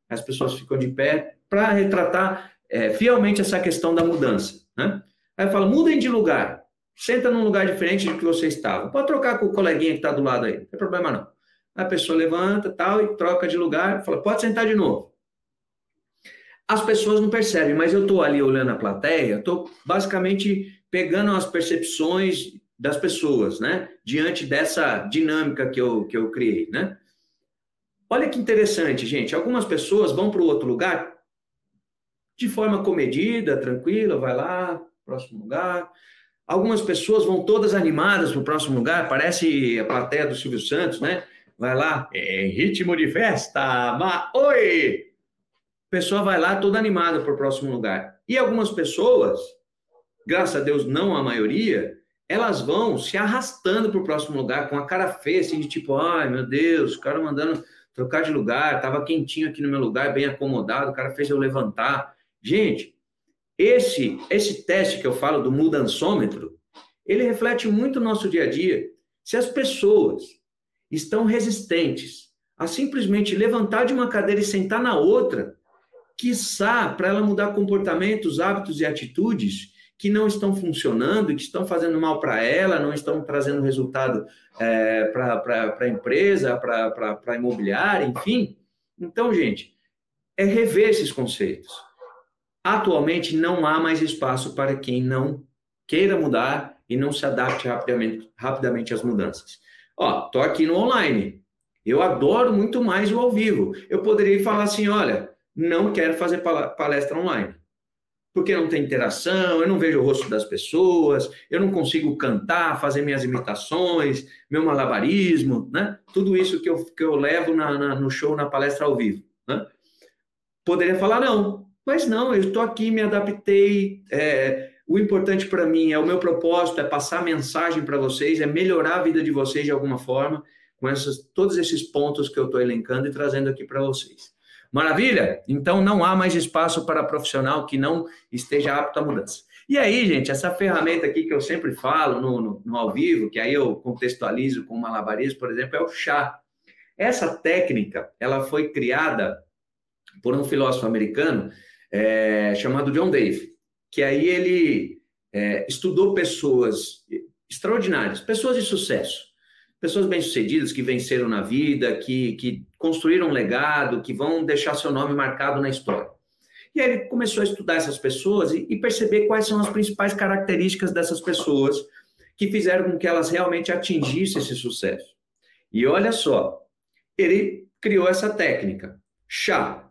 As pessoas ficam de pé para retratar é, fielmente essa questão da mudança. Né? Aí eu falo, mudem de lugar. Senta num lugar diferente do que você estava. Pode trocar com o coleguinha que está do lado aí, não tem problema não. A pessoa levanta tal e troca de lugar, fala, pode sentar de novo. As pessoas não percebem, mas eu estou ali olhando a plateia, estou basicamente pegando as percepções das pessoas, né? Diante dessa dinâmica que eu, que eu criei, né? Olha que interessante, gente. Algumas pessoas vão para o outro lugar de forma comedida, tranquila, vai lá, próximo lugar. Algumas pessoas vão todas animadas para o próximo lugar, parece a plateia do Silvio Santos, né? Vai lá, em ritmo de festa, ma oi! A pessoa vai lá toda animada para o próximo lugar. E algumas pessoas, graças a Deus não a maioria, elas vão se arrastando para o próximo lugar com a cara feia, assim, de tipo, ai meu Deus, o cara mandando trocar de lugar, estava quentinho aqui no meu lugar, bem acomodado, o cara fez eu levantar. Gente, esse, esse teste que eu falo do mudançômetro, ele reflete muito o nosso dia a dia. Se as pessoas estão resistentes a simplesmente levantar de uma cadeira e sentar na outra, quiçá para ela mudar comportamentos, hábitos e atitudes que não estão funcionando que estão fazendo mal para ela, não estão trazendo resultado é, para a empresa, para a imobiliária, enfim. Então, gente, é rever esses conceitos. Atualmente não há mais espaço para quem não queira mudar e não se adapte rapidamente, rapidamente às mudanças. Ó, tô aqui no online. Eu adoro muito mais o ao vivo. Eu poderia falar assim, olha, não quero fazer palestra online. Porque não tem interação, eu não vejo o rosto das pessoas, eu não consigo cantar, fazer minhas imitações, meu malabarismo, né? Tudo isso que eu, que eu levo na, na, no show, na palestra ao vivo. Né? Poderia falar, não, mas não, eu estou aqui, me adaptei. É, o importante para mim é o meu propósito, é passar mensagem para vocês, é melhorar a vida de vocês de alguma forma, com essas, todos esses pontos que eu estou elencando e trazendo aqui para vocês. Maravilha? Então não há mais espaço para profissional que não esteja apto à mudança. E aí, gente, essa ferramenta aqui que eu sempre falo no, no, no ao vivo, que aí eu contextualizo com malabarismo, por exemplo, é o chá. Essa técnica, ela foi criada por um filósofo americano é, chamado John Dave, que aí ele é, estudou pessoas extraordinárias, pessoas de sucesso, pessoas bem-sucedidas que venceram na vida, que, que construíram um legado, que vão deixar seu nome marcado na história. E aí ele começou a estudar essas pessoas e, e perceber quais são as principais características dessas pessoas que fizeram com que elas realmente atingissem esse sucesso. E olha só, ele criou essa técnica, chá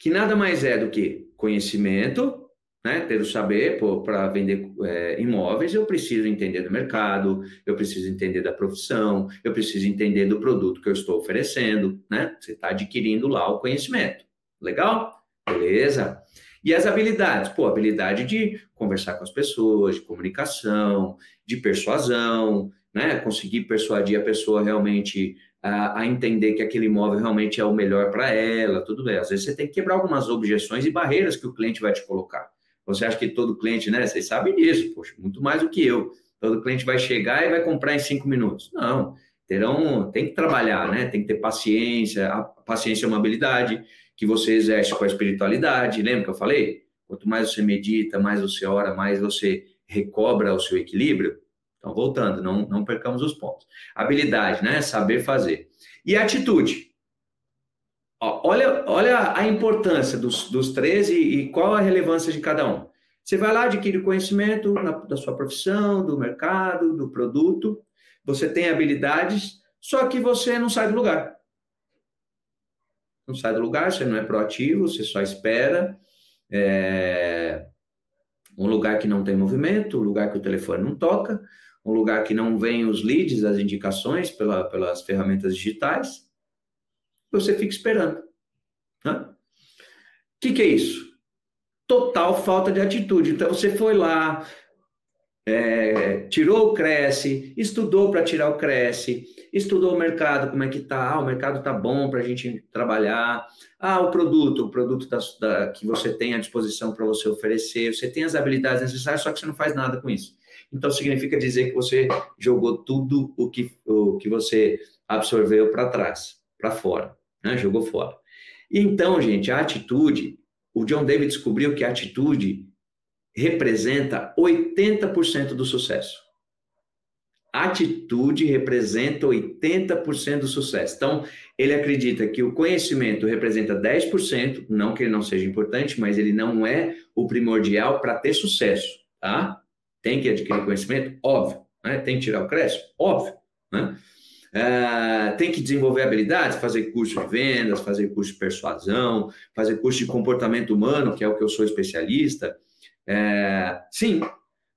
que nada mais é do que conhecimento, né, ter o saber para vender é, imóveis, eu preciso entender do mercado, eu preciso entender da profissão, eu preciso entender do produto que eu estou oferecendo, né? Você está adquirindo lá o conhecimento. Legal? Beleza. E as habilidades? Pô, habilidade de conversar com as pessoas, de comunicação, de persuasão, né? Conseguir persuadir a pessoa realmente a, a, entender que aquele imóvel realmente é o melhor para ela, tudo bem. Às vezes você tem que quebrar algumas objeções e barreiras que o cliente vai te colocar. Você acha que todo cliente, né? Vocês sabem disso, poxa, muito mais do que eu. Todo cliente vai chegar e vai comprar em cinco minutos. Não, terão, tem que trabalhar, né? Tem que ter paciência. A paciência é uma habilidade que você exerce com a espiritualidade. Lembra que eu falei? Quanto mais você medita, mais você ora, mais você recobra o seu equilíbrio. Então, voltando, não, não percamos os pontos. Habilidade, né? Saber fazer. E atitude. Ó, olha, olha a importância dos, dos três e, e, qual a relevância de cada um. Você vai lá, adquire conhecimento na, da sua profissão, do mercado, do produto. Você tem habilidades, só que você não sai do lugar. Não sai do lugar, você não é proativo, você só espera. É, um lugar que não tem movimento, um lugar que o telefone não toca, um lugar que não vem os leads, as indicações pela, pelas ferramentas digitais, você fica esperando. O né? que, que é isso? Total falta de atitude. Então, você foi lá, é, tirou o Cresce, estudou para tirar o Cresce, estudou o mercado, como é que tá, ah, o mercado tá bom para a gente trabalhar, ah, o produto, o produto da, da, que você tem à disposição para você oferecer, você tem as habilidades necessárias, só que você não faz nada com isso. Então, significa dizer que você jogou tudo o que, o que você absorveu para trás, para fora, né? jogou fora. Então, gente, a atitude, o John David descobriu que a atitude representa 80% do sucesso. atitude representa 80% do sucesso. Então, ele acredita que o conhecimento representa 10%, não que ele não seja importante, mas ele não é o primordial para ter sucesso, tá? Tem que adquirir conhecimento? Óbvio. Né? Tem que tirar o crédito? Óbvio. Né? Uh, tem que desenvolver habilidades, fazer curso de vendas, fazer curso de persuasão, fazer curso de comportamento humano, que é o que eu sou especialista. Uh, sim,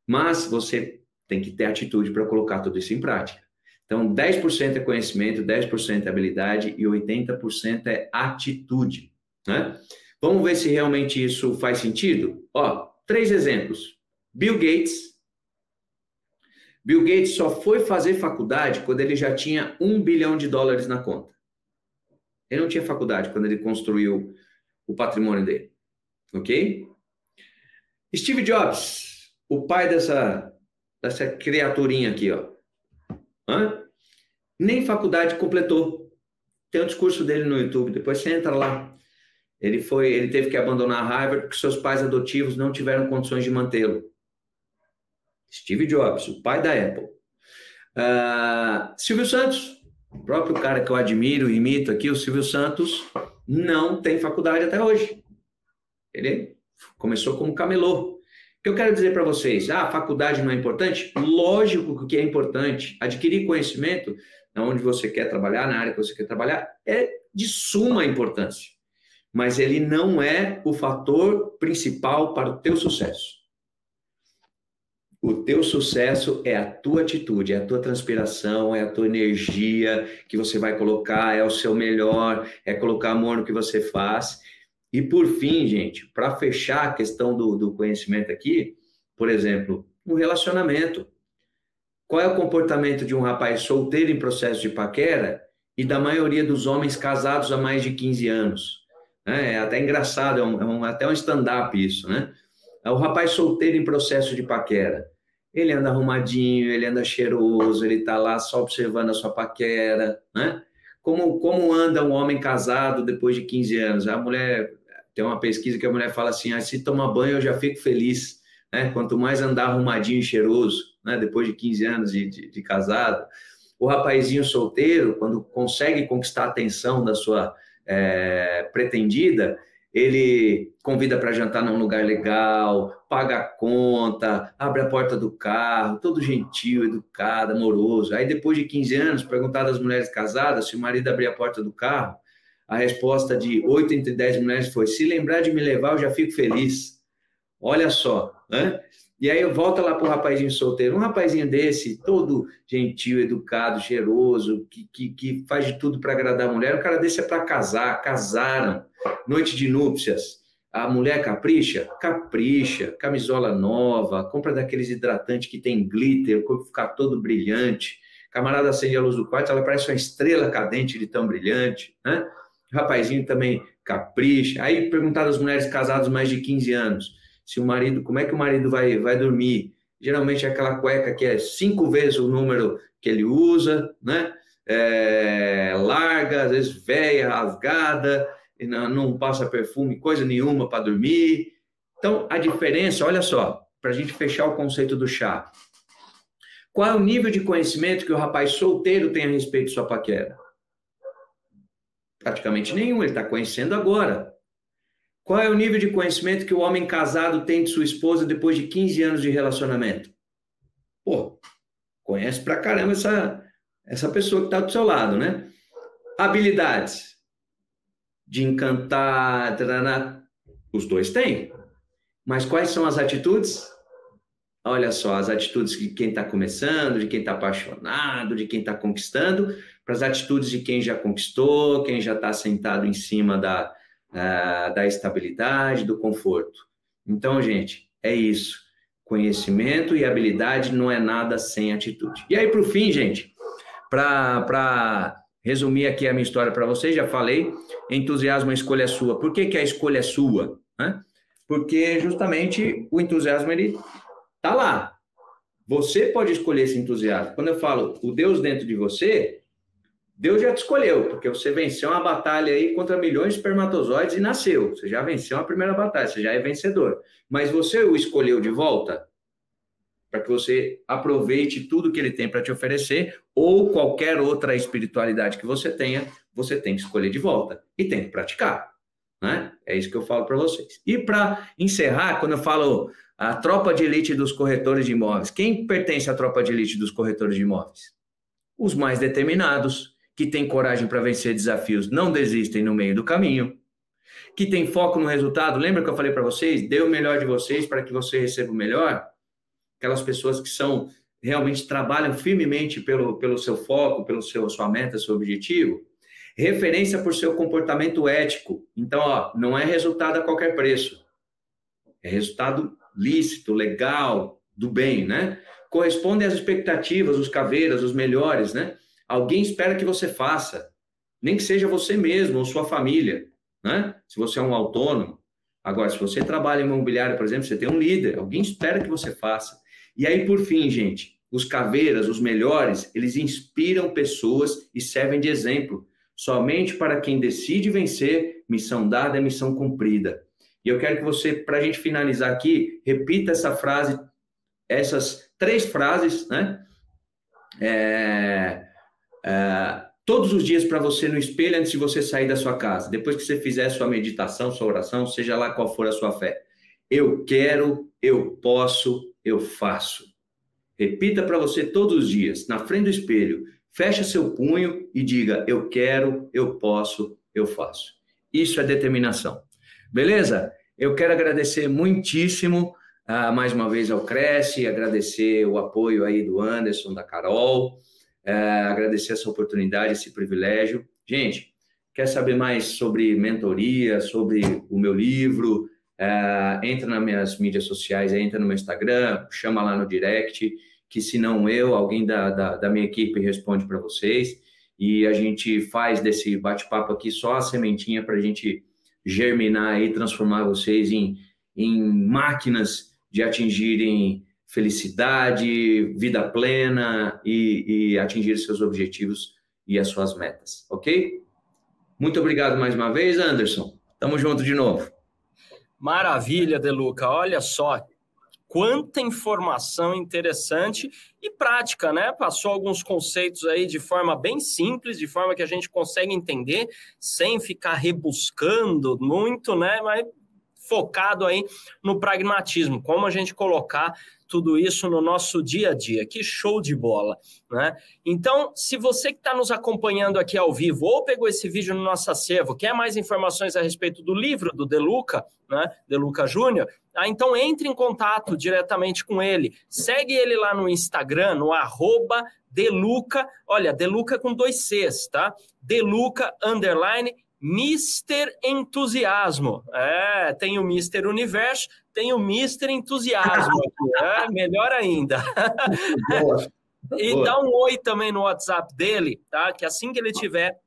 mas você tem que ter atitude para colocar tudo isso em prática. Então, 10% é conhecimento, 10% é habilidade e 80% é atitude. Né? Vamos ver se realmente isso faz sentido? Ó, três exemplos. Bill Gates. Bill Gates só foi fazer faculdade quando ele já tinha um bilhão de dólares na conta. Ele não tinha faculdade quando ele construiu o patrimônio dele. Ok? Steve Jobs, o pai dessa dessa criaturinha aqui, ó. Hã? Nem faculdade completou. Tem um discurso dele no YouTube, depois você entra lá. Ele foi, ele teve que abandonar Harvard porque seus pais adotivos não tiveram condições de mantê-lo. Steve Jobs, o pai da Apple. Uh, Silvio Santos, o próprio cara que eu admiro e imito aqui, o Silvio Santos, não tem faculdade até hoje. Ele começou como camelô que eu quero dizer para vocês? Ah, a faculdade não é importante? Lógico que é importante. Adquirir conhecimento onde você quer trabalhar, na área que você quer trabalhar, é de suma importância. Mas ele não é o fator principal para o teu sucesso. O teu sucesso é a tua atitude, é a tua transpiração, é a tua energia que você vai colocar, é o seu melhor, é colocar amor no que você faz. E por fim, gente, para fechar a questão do, do conhecimento aqui, por exemplo, um relacionamento. Qual é o comportamento de um rapaz solteiro em processo de paquera e da maioria dos homens casados há mais de 15 anos? É, é até engraçado, é, um, é um, até um stand-up isso, né? É o rapaz solteiro em processo de paquera. Ele anda arrumadinho, ele anda cheiroso, ele está lá só observando a sua paquera, né? Como, como anda um homem casado depois de 15 anos? A mulher tem uma pesquisa que a mulher fala assim: ah, se tomar banho eu já fico feliz. Né? Quanto mais andar arrumadinho e cheiroso, né? depois de 15 anos de, de, de casado. O rapazinho solteiro, quando consegue conquistar a atenção da sua é, pretendida, ele convida para jantar num lugar legal, paga a conta, abre a porta do carro, todo gentil, educado, amoroso. Aí, depois de 15 anos, perguntar às mulheres casadas se o marido abrir a porta do carro, a resposta de 8 entre 10 mulheres foi: se lembrar de me levar, eu já fico feliz. Olha só, né? E aí eu volto lá para o rapazinho solteiro, um rapazinho desse, todo gentil, educado, cheiroso, que, que, que faz de tudo para agradar a mulher. O cara desse é para casar, casaram, noite de núpcias. A mulher capricha? Capricha, camisola nova, compra daqueles hidratantes que tem glitter, o corpo ficar todo brilhante. Camarada acende a luz do quarto, ela parece uma estrela cadente de tão brilhante, né? O rapazinho também capricha. Aí perguntar às mulheres casadas mais de 15 anos, se o marido, como é que o marido vai, vai dormir? Geralmente é aquela cueca que é cinco vezes o número que ele usa, né? É, larga, às vezes velha, rasgada, e não, não passa perfume, coisa nenhuma para dormir. Então, a diferença, olha só, para a gente fechar o conceito do chá. Qual é o nível de conhecimento que o rapaz solteiro tem a respeito de sua paquera? Praticamente nenhum, ele está conhecendo agora. Qual é o nível de conhecimento que o homem casado tem de sua esposa depois de 15 anos de relacionamento? Pô, conhece pra caramba essa, essa pessoa que está do seu lado, né? Habilidades de encantar, tarana, os dois têm. Mas quais são as atitudes? Olha só, as atitudes de quem está começando, de quem está apaixonado, de quem está conquistando, para as atitudes de quem já conquistou, quem já está sentado em cima da, uh, da estabilidade, do conforto. Então, gente, é isso. Conhecimento e habilidade não é nada sem atitude. E aí, para o fim, gente, para resumir aqui a minha história para vocês, já falei, entusiasmo a escolha é sua. Por que, que a escolha é sua? Né? Porque justamente o entusiasmo ele tá lá. Você pode escolher esse entusiasmo. Quando eu falo o Deus dentro de você, Deus já te escolheu, porque você venceu uma batalha aí contra milhões de espermatozoides e nasceu. Você já venceu a primeira batalha, você já é vencedor. Mas você o escolheu de volta? para que você aproveite tudo que ele tem para te oferecer ou qualquer outra espiritualidade que você tenha, você tem que escolher de volta e tem que praticar. Né? É isso que eu falo para vocês. E para encerrar, quando eu falo a tropa de elite dos corretores de imóveis, quem pertence à tropa de elite dos corretores de imóveis? Os mais determinados, que têm coragem para vencer desafios, não desistem no meio do caminho, que tem foco no resultado. Lembra que eu falei para vocês? Dê o melhor de vocês para que você receba o melhor aquelas pessoas que são realmente trabalham firmemente pelo, pelo seu foco, pelo seu sua meta, seu objetivo. Referência por seu comportamento ético. Então, ó, não é resultado a qualquer preço. É resultado lícito, legal, do bem, né? Corresponde às expectativas, os caveiras, os melhores, né? Alguém espera que você faça, nem que seja você mesmo ou sua família, né? Se você é um autônomo. Agora, se você trabalha em imobiliário, por exemplo, você tem um líder, alguém espera que você faça. E aí, por fim, gente, os caveiras, os melhores, eles inspiram pessoas e servem de exemplo. Somente para quem decide vencer, missão dada é missão cumprida. E eu quero que você, para a gente finalizar aqui, repita essa frase, essas três frases, né? É, é, todos os dias para você no espelho antes de você sair da sua casa. Depois que você fizer sua meditação, sua oração, seja lá qual for a sua fé. Eu quero, eu posso, eu faço. Repita para você todos os dias, na frente do espelho. Feche seu punho e diga: Eu quero, eu posso, eu faço. Isso é determinação. Beleza? Eu quero agradecer muitíssimo uh, mais uma vez ao Cresce, agradecer o apoio aí do Anderson, da Carol, uh, agradecer essa oportunidade, esse privilégio. Gente, quer saber mais sobre mentoria, sobre o meu livro, Uh, entra nas minhas mídias sociais, entra no meu Instagram, chama lá no direct, que se não eu, alguém da, da, da minha equipe responde para vocês. E a gente faz desse bate-papo aqui só a sementinha para a gente germinar e transformar vocês em, em máquinas de atingirem felicidade, vida plena e, e atingir seus objetivos e as suas metas, ok? Muito obrigado mais uma vez, Anderson. Tamo junto de novo. Maravilha, Deluca. Olha só, quanta informação interessante e prática, né? Passou alguns conceitos aí de forma bem simples, de forma que a gente consegue entender sem ficar rebuscando muito, né? Mas focado aí no pragmatismo, como a gente colocar tudo isso no nosso dia a dia. Que show de bola, né? Então, se você que está nos acompanhando aqui ao vivo ou pegou esse vídeo no nosso acervo, quer mais informações a respeito do livro do Deluca, né? Deluca Júnior, ah, então entre em contato diretamente com ele. Segue ele lá no Instagram, no arroba Deluca, olha, Deluca com dois Cs, tá? Deluca, underline, Mister Entusiasmo. É, tem o Mister Universo, tem o Mister Entusiasmo aqui. É, melhor ainda. Boa. e Boa. dá um oi também no WhatsApp dele, tá? Que assim que ele tiver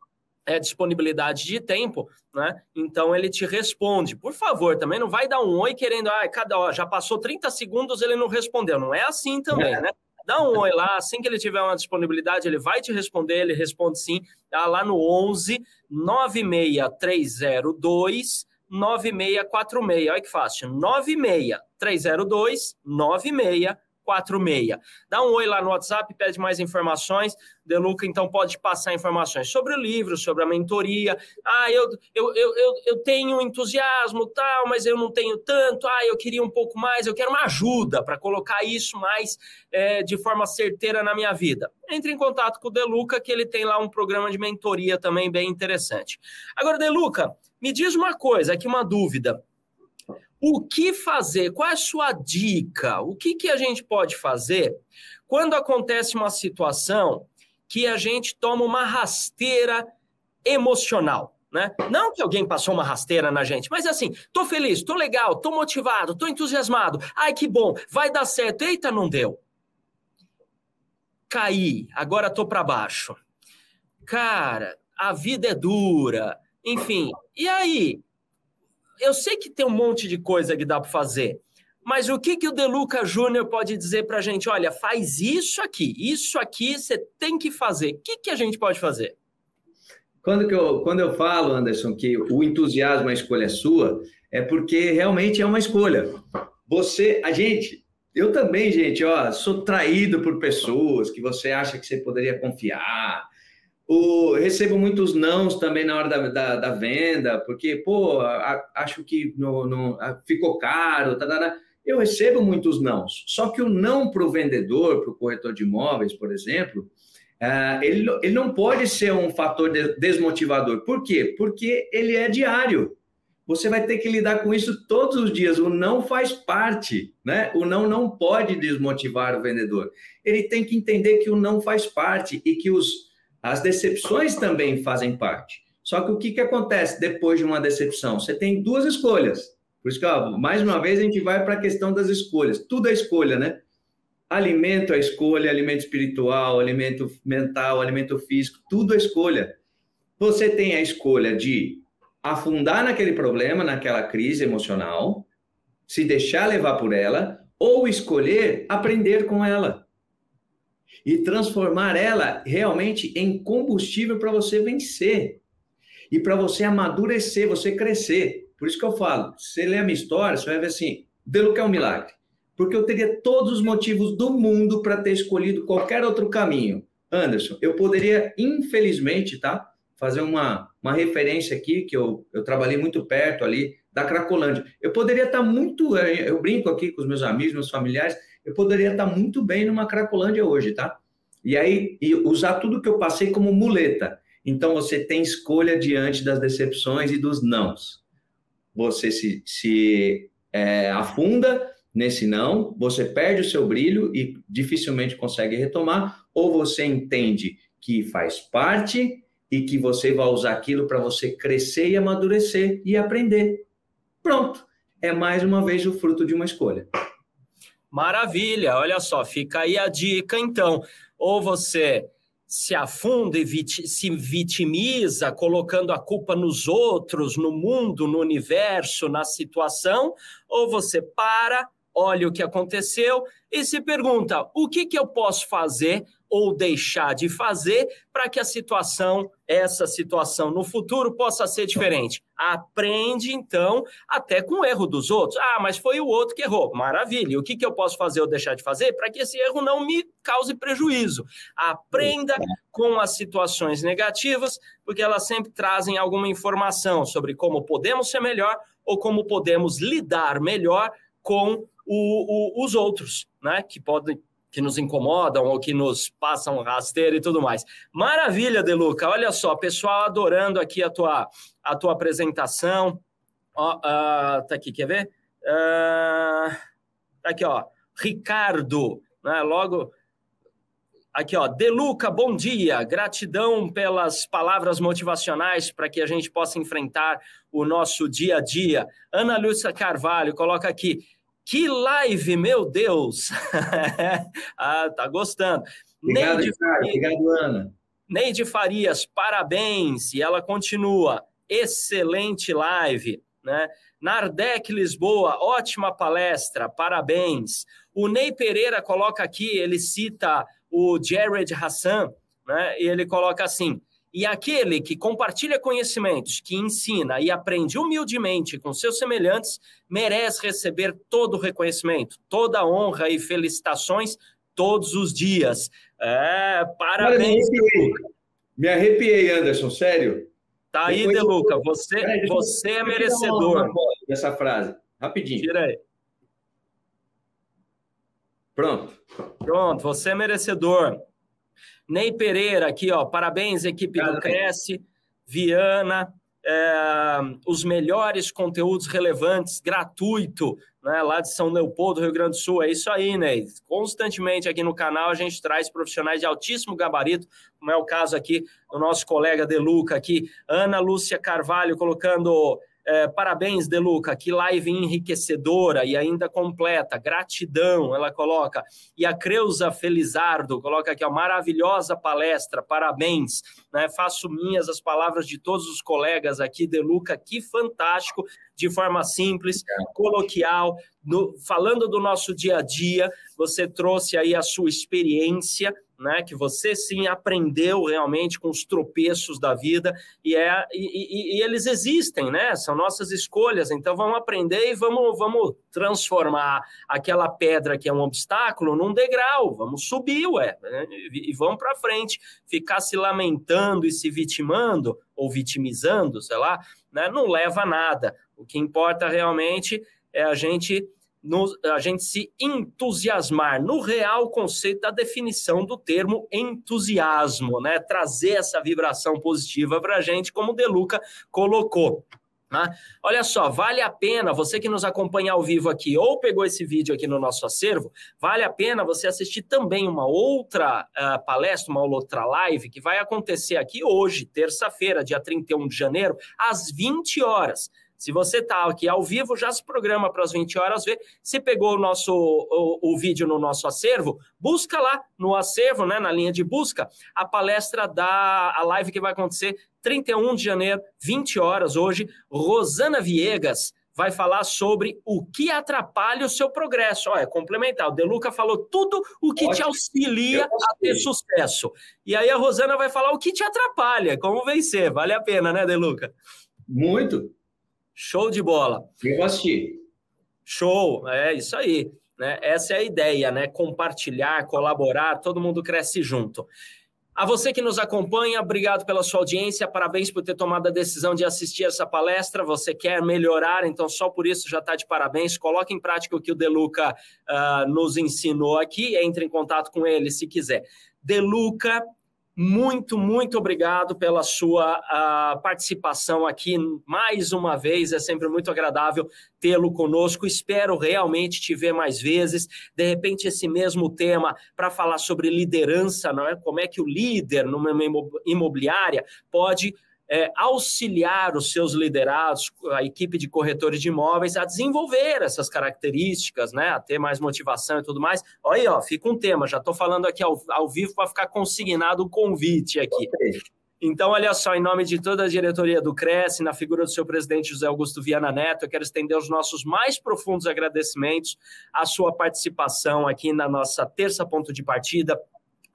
é, disponibilidade de tempo, né? Então ele te responde. Por favor, também não vai dar um oi querendo, ah, cada ó, já passou 30 segundos, ele não respondeu. Não é assim também, é. né? Dá um oi lá, assim que ele tiver uma disponibilidade, ele vai te responder, ele responde sim, tá lá no 11 96302 9646. Olha que fácil, 96302 9646. 46. Dá um oi lá no WhatsApp, pede mais informações. Deluca, então, pode passar informações sobre o livro, sobre a mentoria. Ah, eu, eu, eu, eu, eu tenho entusiasmo, tal, mas eu não tenho tanto. Ah, eu queria um pouco mais, eu quero uma ajuda para colocar isso mais é, de forma certeira na minha vida. Entre em contato com o Deluca, que ele tem lá um programa de mentoria também bem interessante. Agora, Deluca, me diz uma coisa, aqui uma dúvida. O que fazer? Qual é a sua dica? O que, que a gente pode fazer quando acontece uma situação que a gente toma uma rasteira emocional? Né? Não que alguém passou uma rasteira na gente, mas assim, tô feliz, tô legal, tô motivado, tô entusiasmado. Ai, que bom, vai dar certo. Eita, não deu. Caí, agora tô para baixo. Cara, a vida é dura. Enfim, e aí? eu sei que tem um monte de coisa que dá para fazer, mas o que, que o Deluca Júnior pode dizer para a gente? Olha, faz isso aqui, isso aqui você tem que fazer. O que, que a gente pode fazer? Quando, que eu, quando eu falo, Anderson, que o entusiasmo, a escolha é sua, é porque realmente é uma escolha. Você, a gente, eu também, gente, ó, sou traído por pessoas que você acha que você poderia confiar. O, recebo muitos nãos também na hora da, da, da venda, porque, pô, a, acho que no, no, a, ficou caro, tá, tá, tá. eu recebo muitos nãos. Só que o não para o vendedor, para o corretor de imóveis, por exemplo, uh, ele, ele não pode ser um fator de, desmotivador. Por quê? Porque ele é diário. Você vai ter que lidar com isso todos os dias. O não faz parte, né? O não não pode desmotivar o vendedor. Ele tem que entender que o não faz parte e que os, as decepções também fazem parte. Só que o que, que acontece depois de uma decepção? Você tem duas escolhas. Por isso que, ó, mais uma vez, a gente vai para a questão das escolhas. Tudo é escolha, né? Alimento é escolha, alimento espiritual, alimento mental, alimento físico, tudo é escolha. Você tem a escolha de afundar naquele problema, naquela crise emocional, se deixar levar por ela, ou escolher aprender com ela e transformar ela realmente em combustível para você vencer e para você amadurecer, você crescer. Por isso que eu falo, você lê a minha história, você vai ver assim, pelo que é um milagre. Porque eu teria todos os motivos do mundo para ter escolhido qualquer outro caminho. Anderson, eu poderia, infelizmente, tá? fazer uma, uma referência aqui, que eu, eu trabalhei muito perto ali da Cracolândia. Eu poderia estar muito, é, eu brinco aqui com os meus amigos, meus familiares, eu poderia estar muito bem numa Cracolândia hoje, tá? E aí, e usar tudo que eu passei como muleta. Então, você tem escolha diante das decepções e dos nãos. Você se, se é, afunda nesse não, você perde o seu brilho e dificilmente consegue retomar, ou você entende que faz parte e que você vai usar aquilo para você crescer e amadurecer e aprender. Pronto. É mais uma vez o fruto de uma escolha. Maravilha, olha só, fica aí a dica então. Ou você se afunda e vit se vitimiza, colocando a culpa nos outros, no mundo, no universo, na situação, ou você para, olha o que aconteceu e se pergunta: o que, que eu posso fazer ou deixar de fazer para que a situação, essa situação no futuro possa ser diferente. Aprende, então, até com o erro dos outros. Ah, mas foi o outro que errou. Maravilha. E o que, que eu posso fazer ou deixar de fazer para que esse erro não me cause prejuízo? Aprenda com as situações negativas, porque elas sempre trazem alguma informação sobre como podemos ser melhor ou como podemos lidar melhor com o, o, os outros, né? Que podem que nos incomodam ou que nos passam rasteiro e tudo mais. Maravilha, Deluca. Olha só, pessoal adorando aqui a tua, a tua apresentação. Ó, uh, tá aqui, quer ver? Uh, tá aqui, ó. Ricardo, né? Logo. Aqui, ó. Deluca, bom dia. Gratidão pelas palavras motivacionais para que a gente possa enfrentar o nosso dia a dia. Ana Lúcia Carvalho coloca aqui. Que live, meu Deus! ah, tá gostando. Obrigado, Neide, Obrigado, Ana. Neide Farias, parabéns. E ela continua. Excelente live. Né? Nardec Lisboa, ótima palestra, parabéns. O Ney Pereira coloca aqui, ele cita o Jared Hassan, né? e ele coloca assim: e aquele que compartilha conhecimentos, que ensina e aprende humildemente com seus semelhantes, merece receber todo o reconhecimento, toda a honra e felicitações todos os dias. É, parabéns. Me arrepiei, me arrepiei Anderson, sério. Tá aí, Deluca, você, você é merecedor. Dessa frase, rapidinho. Tira aí. Pronto. Pronto, você é merecedor. Ney Pereira aqui, ó, parabéns, equipe do Cresce, Viana, é, os melhores conteúdos relevantes, gratuito, né, lá de São Leopoldo, Rio Grande do Sul. É isso aí, Ney. Constantemente aqui no canal a gente traz profissionais de altíssimo gabarito, como é o caso aqui do nosso colega Deluca aqui, Ana Lúcia Carvalho colocando é, parabéns, Deluca, que live enriquecedora e ainda completa. Gratidão, ela coloca. E a Creuza Felizardo coloca aqui, ó, maravilhosa palestra, parabéns. Né? Faço minhas as palavras de todos os colegas aqui, Deluca, que fantástico, de forma simples, coloquial, no, falando do nosso dia a dia. Você trouxe aí a sua experiência né? Que você sim aprendeu realmente com os tropeços da vida e, é, e, e, e, eles existem, né? São nossas escolhas. Então vamos aprender e vamos, vamos transformar aquela pedra que é um obstáculo num degrau. Vamos subir, ué, né? e, vamos para frente. Ficar se lamentando e se vitimando ou vitimizando, sei lá, né? Não leva a nada. O que importa realmente é a gente no, a gente se entusiasmar no real conceito da definição do termo entusiasmo, né? Trazer essa vibração positiva para a gente, como o Deluca colocou. Né? Olha só, vale a pena você que nos acompanha ao vivo aqui ou pegou esse vídeo aqui no nosso acervo, vale a pena você assistir também uma outra uh, palestra, uma outra live que vai acontecer aqui hoje, terça-feira, dia 31 de janeiro, às 20 horas. Se você está aqui ao vivo, já se programa para as 20 horas ver. Se pegou o nosso o, o, vídeo no nosso acervo, busca lá no acervo, né, na linha de busca, a palestra da a live que vai acontecer 31 de janeiro, 20 horas hoje. Rosana Viegas vai falar sobre o que atrapalha o seu progresso. Olha, complementar. O Deluca falou tudo o que Ótimo. te auxilia a ter sucesso. E aí a Rosana vai falar o que te atrapalha, como vencer. Vale a pena, né, Deluca? Muito. Show de bola. Eu assisti. Show, é isso aí. Né? Essa é a ideia, né? Compartilhar, colaborar, todo mundo cresce junto. A você que nos acompanha, obrigado pela sua audiência, parabéns por ter tomado a decisão de assistir essa palestra. Você quer melhorar, então só por isso já está de parabéns. Coloque em prática o que o Deluca uh, nos ensinou aqui, entre em contato com ele se quiser. Deluca muito, muito obrigado pela sua uh, participação aqui mais uma vez. É sempre muito agradável tê-lo conosco. Espero realmente te ver mais vezes. De repente, esse mesmo tema para falar sobre liderança, não é? Como é que o líder numa imobiliária pode é, auxiliar os seus liderados, a equipe de corretores de imóveis, a desenvolver essas características, né, a ter mais motivação e tudo mais. Olha aí, ó, fica um tema, já estou falando aqui ao, ao vivo para ficar consignado o convite aqui. Então, olha só, em nome de toda a diretoria do Cresce, na figura do seu presidente José Augusto Viana Neto, eu quero estender os nossos mais profundos agradecimentos à sua participação aqui na nossa terça ponto de partida,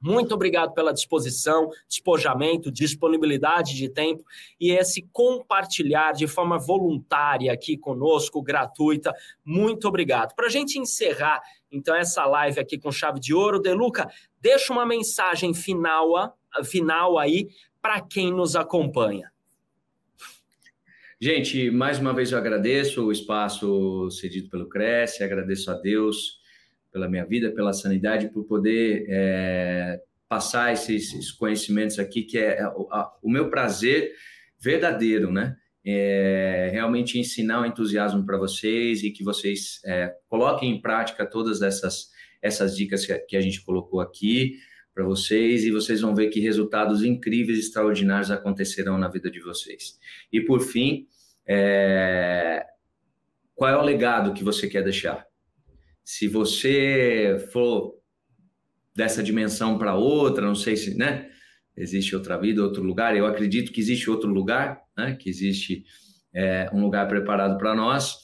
muito obrigado pela disposição, despojamento, disponibilidade de tempo e esse compartilhar de forma voluntária aqui conosco, gratuita. Muito obrigado. Para a gente encerrar, então, essa live aqui com chave de ouro, Deluca, deixa uma mensagem final, final aí para quem nos acompanha. Gente, mais uma vez eu agradeço o espaço cedido pelo Cresce, agradeço a Deus pela minha vida, pela sanidade, por poder é, passar esses, esses, conhecimentos aqui, que é o, a, o meu prazer verdadeiro, né? É, realmente ensinar o entusiasmo para vocês e que vocês é, coloquem em prática todas essas, essas dicas que a, que a gente colocou aqui para vocês e vocês vão ver que resultados incríveis, extraordinários acontecerão na vida de vocês. E por fim, é, qual é o legado que você quer deixar? Se você for dessa dimensão para outra, não sei se, né? Existe outra vida, outro lugar. Eu acredito que existe outro lugar, né? Que existe é, um lugar preparado para nós.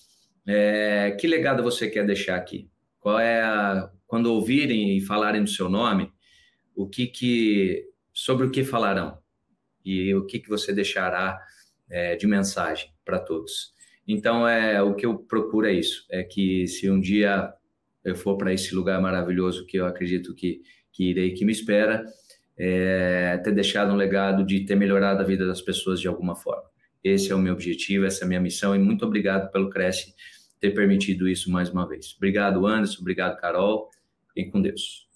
É, que legado você quer deixar aqui? Qual é a, quando ouvirem e falarem do seu nome, o que que sobre o que falarão e o que que você deixará é, de mensagem para todos? Então é o que eu procuro é isso, é que se um dia eu for para esse lugar maravilhoso que eu acredito que, que irei, que me espera, é, ter deixado um legado de ter melhorado a vida das pessoas de alguma forma. Esse é o meu objetivo, essa é a minha missão e muito obrigado pelo Cresce ter permitido isso mais uma vez. Obrigado, Anderson, obrigado, Carol, e com Deus.